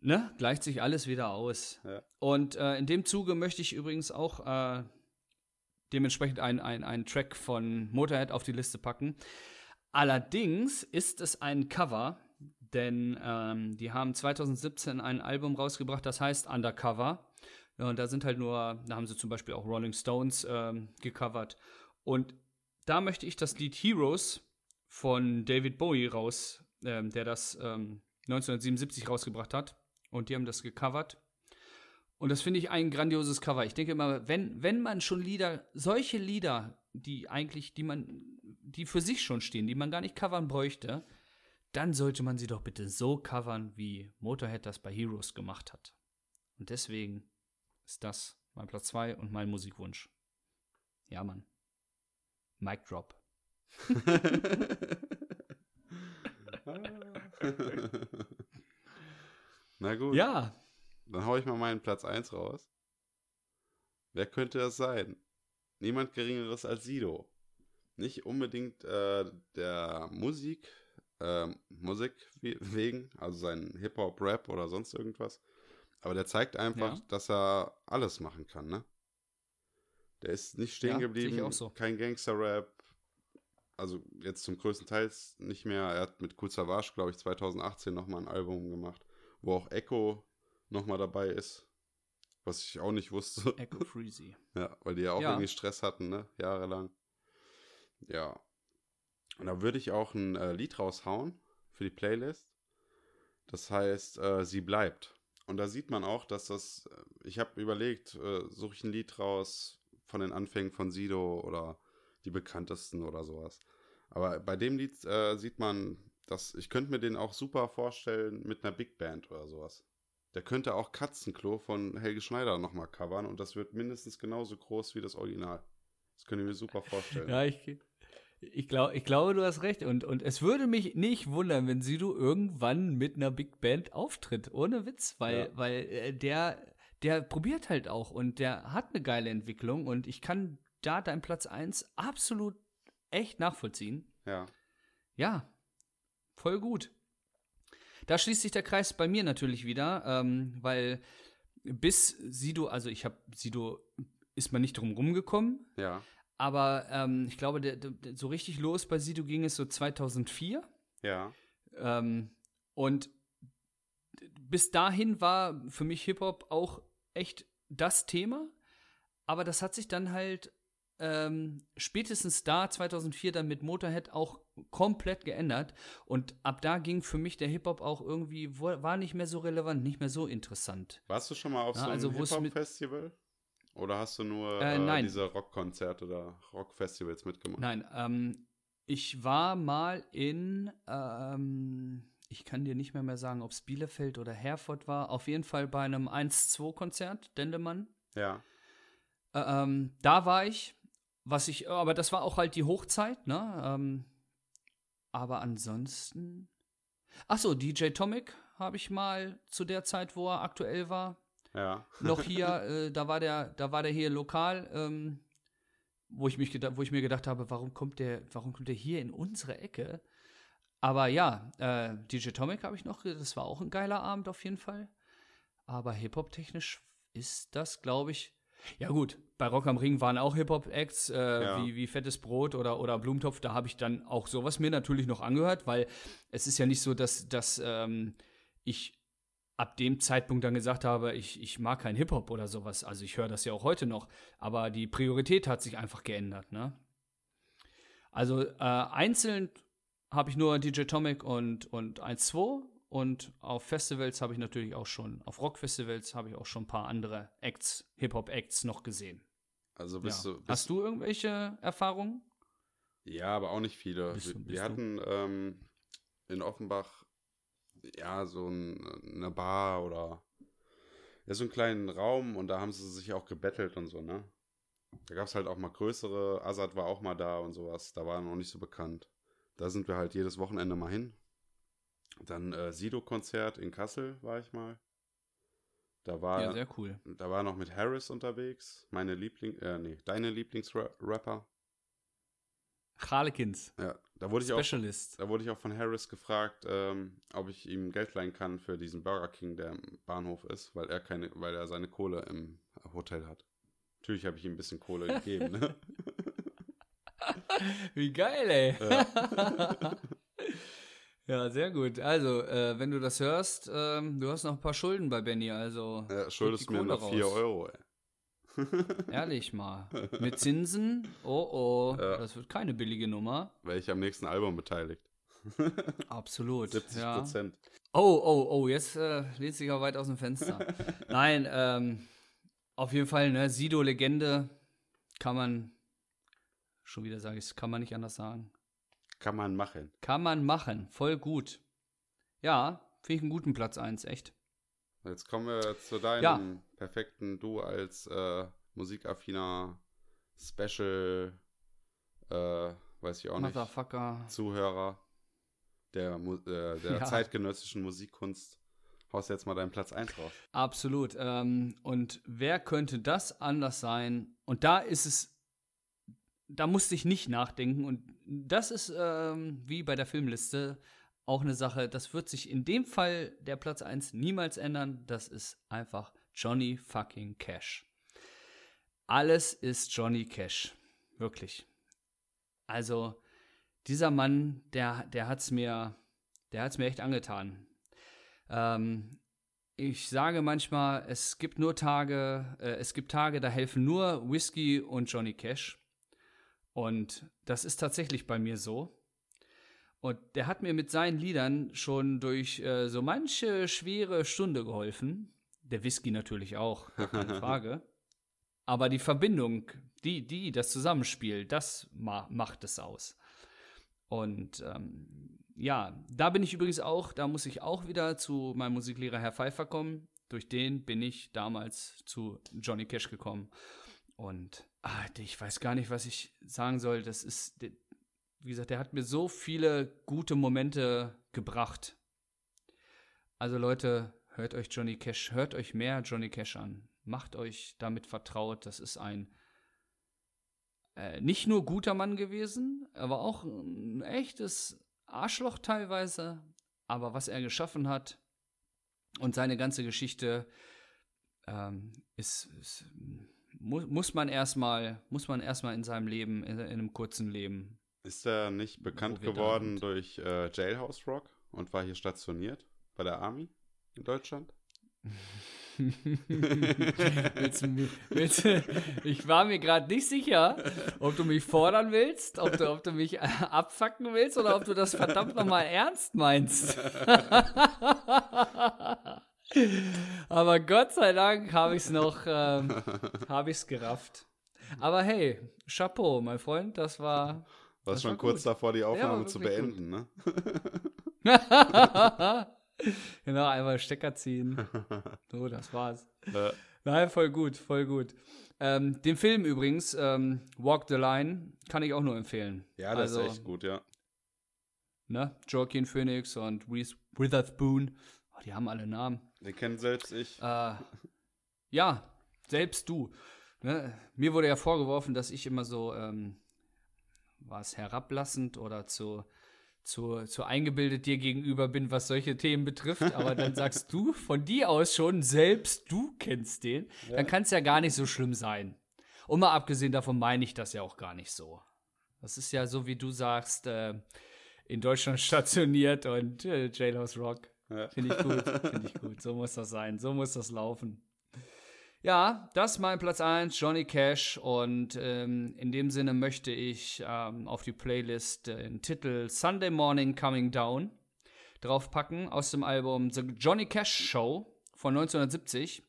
Ne? Gleicht sich alles wieder aus. Ja. Und äh, in dem Zuge möchte ich übrigens auch äh, dementsprechend einen ein Track von Motorhead auf die Liste packen. Allerdings ist es ein Cover, denn ähm, die haben 2017 ein Album rausgebracht, das heißt Undercover. Und da sind halt nur, da haben sie zum Beispiel auch Rolling Stones ähm, gecovert. Und da möchte ich das Lied Heroes von David Bowie raus, ähm, der das ähm, 1977 rausgebracht hat. Und die haben das gecovert. Und das finde ich ein grandioses Cover. Ich denke immer, wenn, wenn man schon Lieder, solche Lieder, die eigentlich, die man, die für sich schon stehen, die man gar nicht covern bräuchte, dann sollte man sie doch bitte so covern, wie Motorhead das bei Heroes gemacht hat. Und deswegen ist das mein Platz 2 und mein Musikwunsch. Ja, Mann. Mic Drop. Na gut, Ja, dann hau ich mal meinen Platz 1 raus. Wer könnte das sein? Niemand Geringeres als Sido. Nicht unbedingt äh, der Musik, ähm, Musik we- wegen, also sein Hip-Hop, Rap oder sonst irgendwas. Aber der zeigt einfach, Ja. dass er alles machen kann, ne? Der ist nicht stehen Ja, geblieben, so. kein Gangster-Rap. Also jetzt zum größten Teil nicht mehr. Er hat mit Cool Savage, glaube ich, 2018 nochmal ein Album gemacht, wo auch Echo nochmal dabei ist. Was ich auch nicht wusste. Echo Freezy. Ja, weil die ja auch Ja. irgendwie Stress hatten, ne? Jahrelang. Ja. Und da würde ich auch ein äh, Lied raushauen für die Playlist. Das heißt, äh, sie bleibt. Und da sieht man auch, dass das, äh, ich habe überlegt, äh, suche ich ein Lied raus von den Anfängen von Sido oder die bekanntesten oder sowas. Aber bei dem Lied äh, sieht man, dass ich könnte mir den auch super vorstellen mit einer Big Band oder sowas. Der könnte auch Katzenklo von Helge Schneider nochmal covern und das wird mindestens genauso groß wie das Original. Das könnte ich mir super vorstellen. Ja, ich, ich, glaub, ich glaube, du hast recht. Und, und es würde mich nicht wundern, wenn Sido irgendwann mit einer Big Band auftritt. Ohne Witz, weil, Ja. weil äh, der, der probiert halt auch und der hat eine geile Entwicklung und ich kann da deinen Platz 1 absolut echt nachvollziehen. Ja. Ja, voll gut. Da schließt sich der Kreis bei mir natürlich wieder, ähm, weil bis Sido, also ich habe Sido, ist man nicht drum rumgekommen, Ja. Aber ähm, ich glaube, der, der, so richtig los bei Sido ging es so 2004. Ja. Ähm, und bis dahin war für mich Hip-Hop auch echt das Thema. Aber das hat sich dann halt ähm, spätestens da, 2004, dann mit Motorhead auch komplett geändert. Und ab da ging für mich der Hip-Hop auch irgendwie, war nicht mehr so relevant, nicht mehr so interessant. Warst du schon mal auf Ja, so einem also Hip-Hop-Festival? Oder hast du nur Äh, äh, diese Rockkonzerte oder Rockfestivals mitgemacht? Nein, ähm, ich war mal in, ähm, ich kann dir nicht mehr, mehr sagen, ob es Bielefeld oder Herford war. Auf jeden Fall bei einem 1-2-Konzert, Dendemann. Ja. Äh, ähm, da war ich, was ich, aber das war auch halt die Hochzeit, ne? Ähm, aber ansonsten. Ach so, DJ Tomic habe ich mal zu der Zeit, wo er aktuell war, Ja. noch hier, äh, da war der, da war der hier lokal, ähm, wo ich mich gedacht, wo ich mir gedacht habe, warum kommt der, warum kommt der hier in unsere Ecke? Aber ja, äh, DJ Tomic habe ich noch, das war auch ein geiler Abend auf jeden Fall. Aber Hip-Hop-technisch ist das, glaube ich. Ja, gut, bei Rock am Ring waren auch Hip-Hop-Acts, äh, Ja. wie, wie Fettes Brot oder, oder Blumentopf. Da habe ich dann auch sowas mir natürlich noch angehört, weil es ist ja nicht so, dass, dass ähm, ich ab dem Zeitpunkt dann gesagt habe, ich, ich mag kein Hip-Hop oder sowas. Also ich höre das ja auch heute noch. Aber die Priorität hat sich einfach geändert, ne? Also äh, einzeln habe ich nur DJ Tomic und, und 1-2 und auf Festivals habe ich natürlich auch schon, auf Rockfestivals habe ich auch schon ein paar andere Acts, Hip-Hop-Acts noch gesehen. Also bist ja. du. Bist, Hast du irgendwelche Erfahrungen? Ja, aber auch nicht viele. Bist wir bist wir hatten ähm, in Offenbach ja so ein, eine Bar oder ja, so einen kleinen Raum und da haben sie sich auch gebettelt und so, ne? Da gab es halt auch mal größere, Azad war auch mal da und sowas, da war er noch nicht so bekannt. Da sind wir halt jedes Wochenende mal hin. Dann äh, Sido-Konzert in Kassel war ich mal. Da war, ja, sehr cool. da war noch mit Harris unterwegs, meine Liebling, äh, nee, deine Lieblingsrapper. Harlequins, Ja, da wurde ich auch Specialist. Da wurde ich auch von Harris gefragt, ähm, ob ich ihm Geld leihen kann für diesen Burger King, der im Bahnhof ist, weil er keine, weil er seine Kohle im Hotel hat. Natürlich habe ich ihm ein bisschen Kohle gegeben, ne? Wie geil, ey. Ja. Ja, sehr gut. Also, äh, wenn du das hörst, ähm, du hast noch ein paar Schulden bei Benny, also Er schuldest mir noch 4 raus. Euro, ey. Ehrlich mal. Mit Zinsen, oh oh, Ja. das wird keine billige Nummer. Wäre ich am nächsten Album beteiligt. Absolut. 70 ja. Prozent. Oh, oh, oh, jetzt äh, lehnt sich ja weit aus dem Fenster. Nein, ähm, auf jeden Fall, ne, Sido-Legende kann man, schon wieder sage ich es, kann man nicht anders sagen. Kann man machen. Kann man machen, voll gut. Ja, finde ich einen guten Platz 1, echt. Jetzt kommen wir zu deinem Ja. Perfekten Du als äh, musikaffiner Special, äh, weiß ich auch nicht. Zuhörer der, äh, der Ja. zeitgenössischen Musikkunst. Haust jetzt mal deinen Platz 1 raus. Absolut. Ähm, und wer könnte das anders sein? Und da ist es, da musste ich nicht nachdenken. Und das ist ähm, wie bei der Filmliste auch eine Sache, das wird sich in dem Fall der Platz 1 niemals ändern. Das ist einfach Johnny fucking Cash. Alles ist Johnny Cash. Wirklich. Also, dieser Mann, der, der hat's mir, der hat's mir echt angetan. Ähm, ich sage manchmal, es gibt nur Tage, äh, es gibt Tage, da helfen nur Whisky und Johnny Cash. Und das ist tatsächlich bei mir so. Und der hat mir mit seinen Liedern schon durch äh, so manche schwere Stunde geholfen. Der Whisky natürlich auch, keine Frage. Aber die Verbindung, die, die, das Zusammenspiel, das ma macht es aus. Und ähm, ja, da bin ich übrigens auch, da muss ich auch wieder zu meinem Musiklehrer Herr Pfeiffer kommen. Durch den bin ich damals zu Johnny Cash gekommen. Und ah, ich weiß gar nicht, was ich sagen soll. Das ist, wie gesagt, der hat mir so viele gute Momente gebracht. Also Leute, hört euch Johnny Cash, hört euch mehr Johnny Cash an. Macht euch damit vertraut. Das ist ein äh, nicht nur guter Mann gewesen, aber auch ein echtes Arschloch teilweise. Aber was er geschaffen hat und seine ganze Geschichte ähm, ist, ist mu muss man erstmal muss man erstmal in seinem Leben in, in einem kurzen Leben Ist er nicht bekannt geworden durch äh, Jailhouse Rock und war hier stationiert bei der Army in Deutschland? willst du, willst, du- ich war mir gerade nicht sicher, ob du mich fordern willst, ob du, ob du mich abfacken willst oder ob du das verdammt nochmal ernst meinst. Aber Gott sei Dank habe ich es noch, ähm, habe ich es gerafft. Aber hey, Chapeau, mein Freund, das war, War Das schon war kurz davor, die Aufnahme zu wirklich gut. beenden, ne? Genau, einmal Stecker ziehen. So, das war's. Äh, Nein, voll gut, voll gut. Ähm, den Film übrigens, ähm, Walk the Line, kann ich auch nur empfehlen. ja, das also, ist echt gut, ja. Ne? Joaquin Phoenix und Reese Witherspoon. Oh, die haben alle Namen. Den kennt selbst ich. Äh, ja, selbst du. Ne? Mir wurde ja vorgeworfen, dass ich immer so, ähm, was herablassend oder zu, zu, zu eingebildet dir gegenüber bin, was solche Themen betrifft. Aber dann sagst du von dir aus schon, selbst du kennst den. Dann kann es ja gar nicht so schlimm sein. Und mal abgesehen davon meine ich das ja auch gar nicht so. Das ist ja so, wie du sagst, äh, in Deutschland stationiert und äh, Jailhouse Rock. Ja. Finde ich gut, finde ich gut. So muss das sein, so muss das laufen. Ja, das ist mein Platz 1, Johnny Cash. Und ähm, in dem Sinne möchte ich ähm, auf die Playlist den Titel Sunday Morning Coming Down draufpacken aus dem Album The Johnny Cash Show von 1970.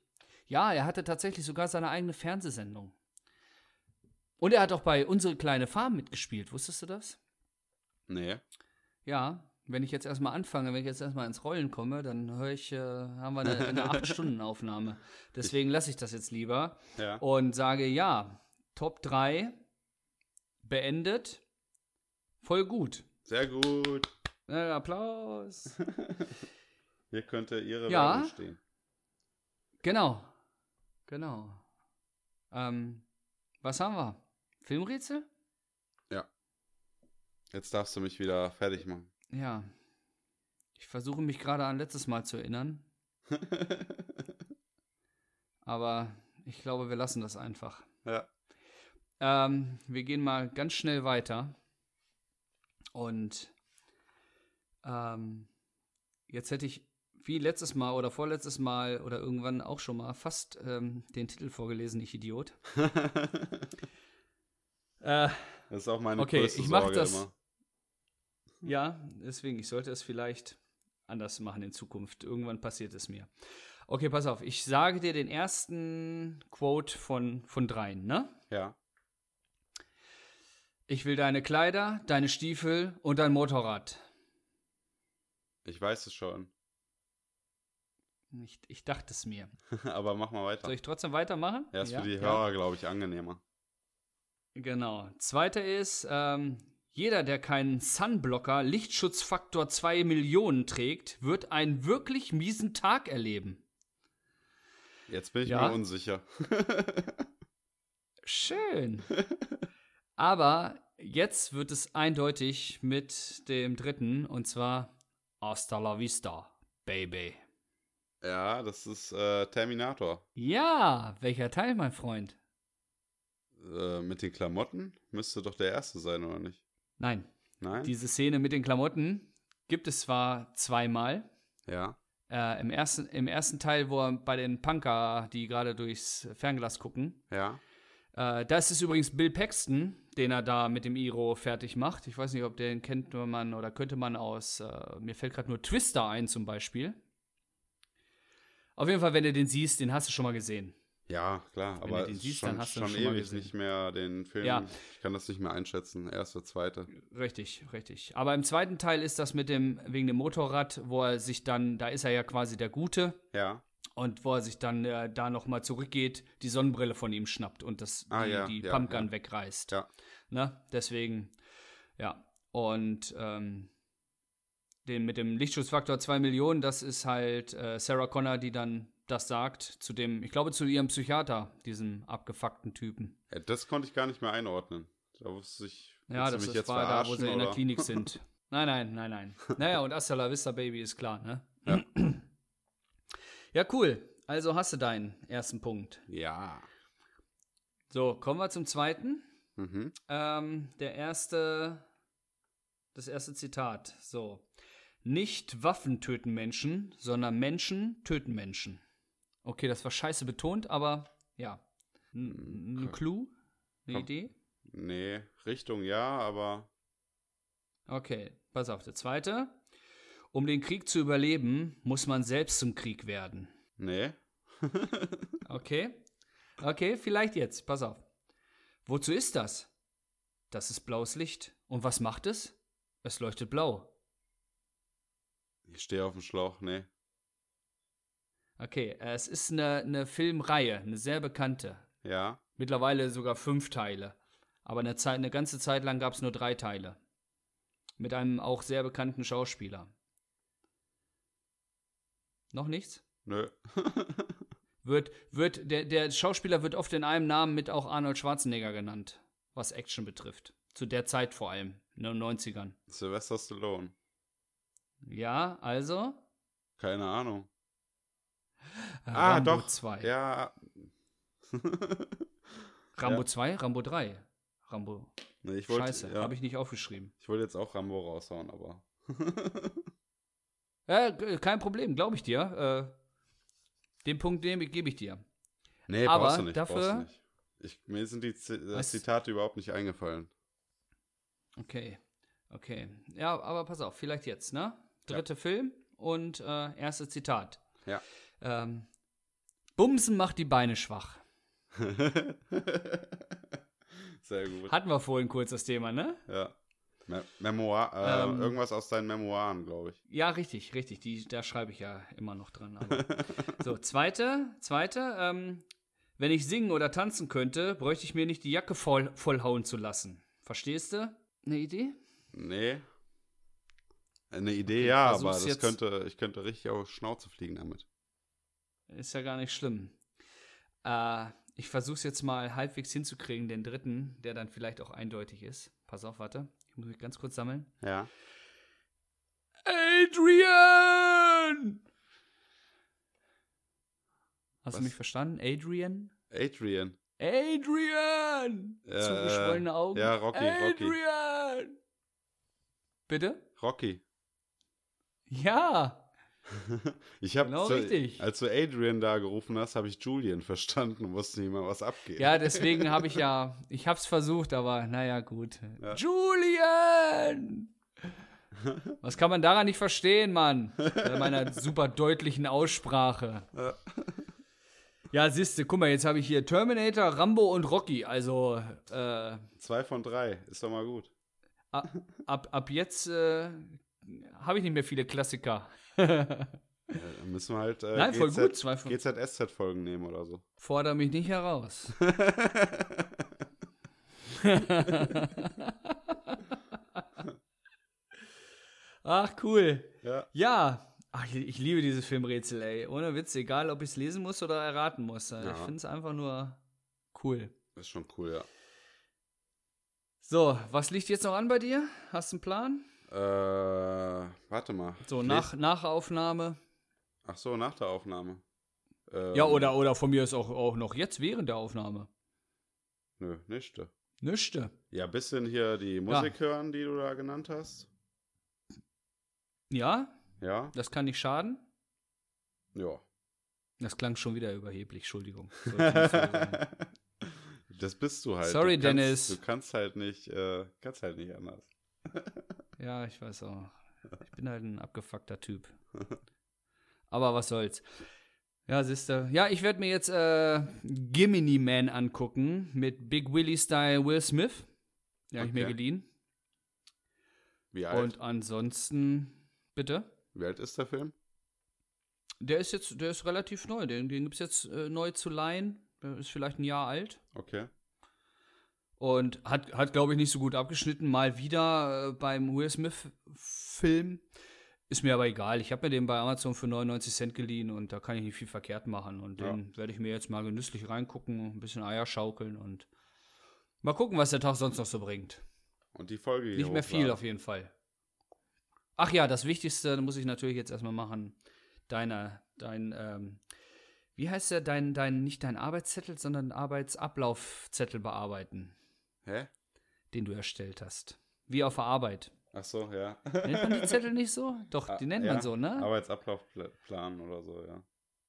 Ja, er hatte tatsächlich sogar seine eigene Fernsehsendung. Und er hat auch bei Unsere kleine Farm mitgespielt. Wusstest du das? Nee. Ja, wenn ich jetzt erstmal anfange, wenn ich jetzt erstmal ins Rollen komme, dann höre ich, äh, haben wir eine, eine 8-Stunden-Aufnahme. Deswegen lasse ich das jetzt lieber Ja. und sage ja, Top 3 beendet. Voll gut. Sehr gut. Äh, Applaus. Hier könnte Ihre Ja. Werbung stehen. genau. Genau. Ähm, was haben wir? Filmrätsel? Jetzt darfst du mich wieder fertig machen. Ja. Ich versuche mich gerade an letztes Mal zu erinnern, aber ich glaube, wir lassen das einfach. ja. Ähm, wir gehen mal ganz schnell weiter. Und ähm, jetzt hätte ich wie letztes Mal oder vorletztes Mal oder irgendwann auch schon mal fast ähm, den Titel vorgelesen, ich Idiot. Äh, Das ist auch meine Okay, größte ich mach Sorge das- immer. Ja, deswegen, ich sollte es vielleicht anders machen in Zukunft. Irgendwann passiert es mir. Okay, pass auf. Ich sage dir den ersten Quote von, von dreien, ne? Ja. Ich will deine Kleider, deine Stiefel und dein Motorrad. Ich weiß es schon. Ich, ich dachte es mir. Aber mach mal weiter. Soll ich trotzdem weitermachen? Er ist für die Hörer, glaube ich, angenehmer. Genau. Zweiter ist, ähm, jeder, der keinen Sunblocker Lichtschutzfaktor 2 Millionen trägt, wird einen wirklich miesen Tag erleben. Jetzt bin ich Ja. mir unsicher. Schön. Aber jetzt wird es eindeutig mit dem dritten und zwar Hasta la vista, Baby. ja, das ist äh, Terminator. Ja, welcher Teil, mein Freund? Äh, mit den Klamotten müsste doch der erste sein, oder nicht? Nein, Nein? diese Szene mit den Klamotten gibt es zwar zweimal. ja. Äh, im, ersten, Im ersten Teil, wo er bei den Punker, die gerade durchs Fernglas gucken, Ja. Äh, das ist übrigens Bill Paxton, den er da mit dem Iro fertig macht. Ich weiß nicht, ob den kennt man oder könnte man aus, äh, mir fällt gerade nur Twister ein zum Beispiel. Auf jeden Fall, wenn du den siehst, den hast du schon mal gesehen. Ja, klar. Wenn aber du den siehst, schon, dann hast du schon schon ewig nicht mehr den Film. Ja. Ich kann das nicht mehr einschätzen. Erste, zweite. Richtig, richtig. Aber im zweiten Teil ist das mit dem, wegen dem Motorrad, wo er sich dann, da ist er ja quasi der Gute Ja. und wo er sich dann äh, da nochmal zurückgeht, die Sonnenbrille von ihm schnappt und das, Ah, die, ja, die ja, Pumpgun ja. wegreißt. Ja. Ne? Deswegen, ja. Und ähm, den mit dem Lichtschutzfaktor 2 Millionen, das ist halt äh, Sarah Connor, die dann das sagt, zu dem, ich glaube, zu ihrem Psychiater, diesem abgefuckten Typen. ja. Das konnte ich gar nicht mehr einordnen. Da wusste ich. Ja, das mich ist, jetzt war da, wo sie in der oder? Klinik sind. Nein, nein, nein, nein. Naja, und Hasta la Vista Baby ist klar, ne? Ja. Ja, cool. Also hast du deinen ersten Punkt. Ja. So, kommen wir zum zweiten. Mhm. Ähm, der erste, das erste Zitat. So. Nicht Waffen töten Menschen, sondern Menschen töten Menschen. Okay, das war scheiße betont, aber ja. N- Ein Komm. Clou? Eine. Idee? Nee, Richtung ja, aber Okay, pass auf, der zweite. Um den Krieg zu überleben, muss man selbst zum Krieg werden. nee. Okay? Okay, vielleicht jetzt. Pass auf. Wozu ist das? Das ist blaues Licht. Und was macht es? Es leuchtet blau. Ich stehe auf dem Schlauch, nee. Okay, äh, es ist eine, eine Filmreihe, eine sehr bekannte. Ja. Mittlerweile sogar fünf Teile. Aber eine, Zeit, eine ganze Zeit lang gab es nur drei Teile. Mit einem auch sehr bekannten Schauspieler. Noch nichts? Nö. Wird, wird, der, der Schauspieler wird oft in einem Namen mit auch Arnold Schwarzenegger genannt, was Action betrifft. Zu der Zeit vor allem, in den 90ern. Sylvester Stallone. Ja, also? Keine Ahnung. Äh, Ah, Rambo doch. 2. Ja. Rambo ja. 2? Rambo 3. Rambo. nee, ich wollte, Scheiße, ja, habe ich nicht aufgeschrieben. ich wollte jetzt auch Rambo raushauen, aber. Ja, kein Problem, glaube ich dir. Äh, den Punkt gebe ich dir. nee, Aber brauchst du nicht. dafür- brauchst du nicht. Ich, mir sind die Z äh, Was? Zitate überhaupt nicht eingefallen. Okay, okay. Ja, aber pass auf, vielleicht jetzt, ne? Dritte Film und äh, erstes Zitat. Ja. Ähm, Bumsen macht die Beine schwach. Sehr gut. Hatten wir vorhin kurz das Thema, ne? Ja. Me Memoir, äh, Ähm. irgendwas aus deinen Memoiren, glaube ich. Ja, richtig, richtig. Die, da schreibe ich ja immer noch dran. So, zweite, zweite. Ähm, wenn ich singen oder tanzen könnte, bräuchte ich mir nicht die Jacke voll, vollhauen zu lassen. Verstehst du? Eine Idee? Nee. Eine Idee, Okay, ja, aber das jetzt. könnte, ich könnte richtig auf Schnauze fliegen damit. Ist ja gar nicht schlimm. Äh, ich versuche es jetzt mal halbwegs hinzukriegen, den dritten, der dann vielleicht auch eindeutig ist. Pass auf, warte. Ich muss mich ganz kurz sammeln. Ja. Adrian! Hast Was? du mich verstanden? Adrian? Adrian. Adrian! Äh, Zugeschwollene Augen. ja, Rocky, Rocky. Adrian! Bitte? Rocky. Ja! Ich habe, Genau richtig. als du Adrian da gerufen hast, habe ich Julian verstanden und wusste nicht mehr, was abgeht. Ja, deswegen habe ich ja, ich habe es versucht, aber naja, gut. Ja. Julian! Was kann man daran nicht verstehen, Mann? Bei meiner super deutlichen Aussprache. Ja. Ja, siehste, guck mal, jetzt habe ich hier Terminator, Rambo und Rocky. Also, äh, Zwei von drei, ist doch mal gut. ab, ab, ab jetzt äh, habe ich nicht mehr viele Klassiker. Ja, dann müssen wir halt äh, Nein, voll GZ gut, zwei GZSZ-Folgen nehmen oder so. Forder mich nicht heraus. Ach, cool. Ja. Ja. Ach, ich, ich liebe dieses Filmrätsel, ey. Ohne Witz, egal ob ich es lesen muss oder erraten muss. Ich Ja. finde es einfach nur cool. Ist schon cool, ja. So, was liegt jetzt noch an bei dir? Hast du einen Plan? Äh, warte mal. So, nach, les- Nachaufnahme. Ach so, nach der Aufnahme. Ähm, Ja, oder, oder von mir ist auch, auch noch jetzt während der Aufnahme. Nö, nicht. Nüchte. Ja, bisschen hier die Musik hören, die du da genannt hast. Ja, Ja? das kann nicht schaden. Ja. Das klang schon wieder überheblich, Entschuldigung. Das bist du halt. Sorry, du kannst, Dennis. Du kannst halt nicht, äh, kannst halt nicht anders. ja, ich weiß auch. Ich bin halt ein abgefuckter Typ. Aber was soll's. Ja, siehste. Ja, ich werde mir jetzt äh, Gimini Man angucken mit Big Willie Style Will Smith. Ja, hab ich mir Okay. geliehen. Wie alt? Und ansonsten, bitte. Wie alt ist der Film? Der ist jetzt, der ist relativ neu. Den, den gibt's jetzt äh, neu zu leihen. Der ist vielleicht ein Jahr alt. Okay. Und hat, hat glaube ich, nicht so gut abgeschnitten. Mal wieder äh, beim Will Smith-Film. Ist mir aber egal. Ich habe mir den bei Amazon für 99 Cent geliehen und da kann ich nicht viel verkehrt machen. Und Ja. den werde ich mir jetzt mal genüsslich reingucken, ein bisschen Eier schaukeln und mal gucken, was der Tag sonst noch so bringt. Und die Folge hier Nicht mehr viel auf jeden Fall. Ach ja, das Wichtigste muss ich natürlich jetzt erstmal machen. Deiner, dein, ähm, wie heißt der, dein, dein, nicht dein Arbeitszettel, sondern Arbeitsablaufzettel bearbeiten, Hä? den du erstellt hast. Wie auf der Arbeit. Ach so, ja. Nennt man die Zettel nicht so? Doch, die nennt ja, man so, ne? Arbeitsablaufplan oder so, ja.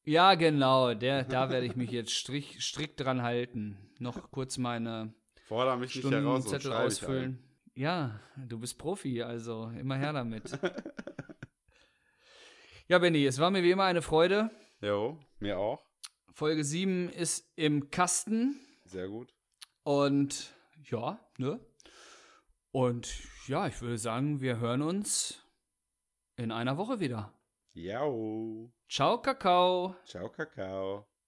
Ja, genau. Der, da werde ich mich jetzt strich, strikt dran halten. Noch kurz meine Forder mich nicht heraus ich ausfüllen. Ja, du bist Profi, also immer her damit. ja, Benny, es war mir wie immer eine Freude. Jo, mir auch. Folge 7 ist im Kasten Sehr gut. und ja, ne? Und ja, ich würde sagen, wir hören uns in einer Woche wieder. Jau. Ciao, Kakao. Ciao, Kakao.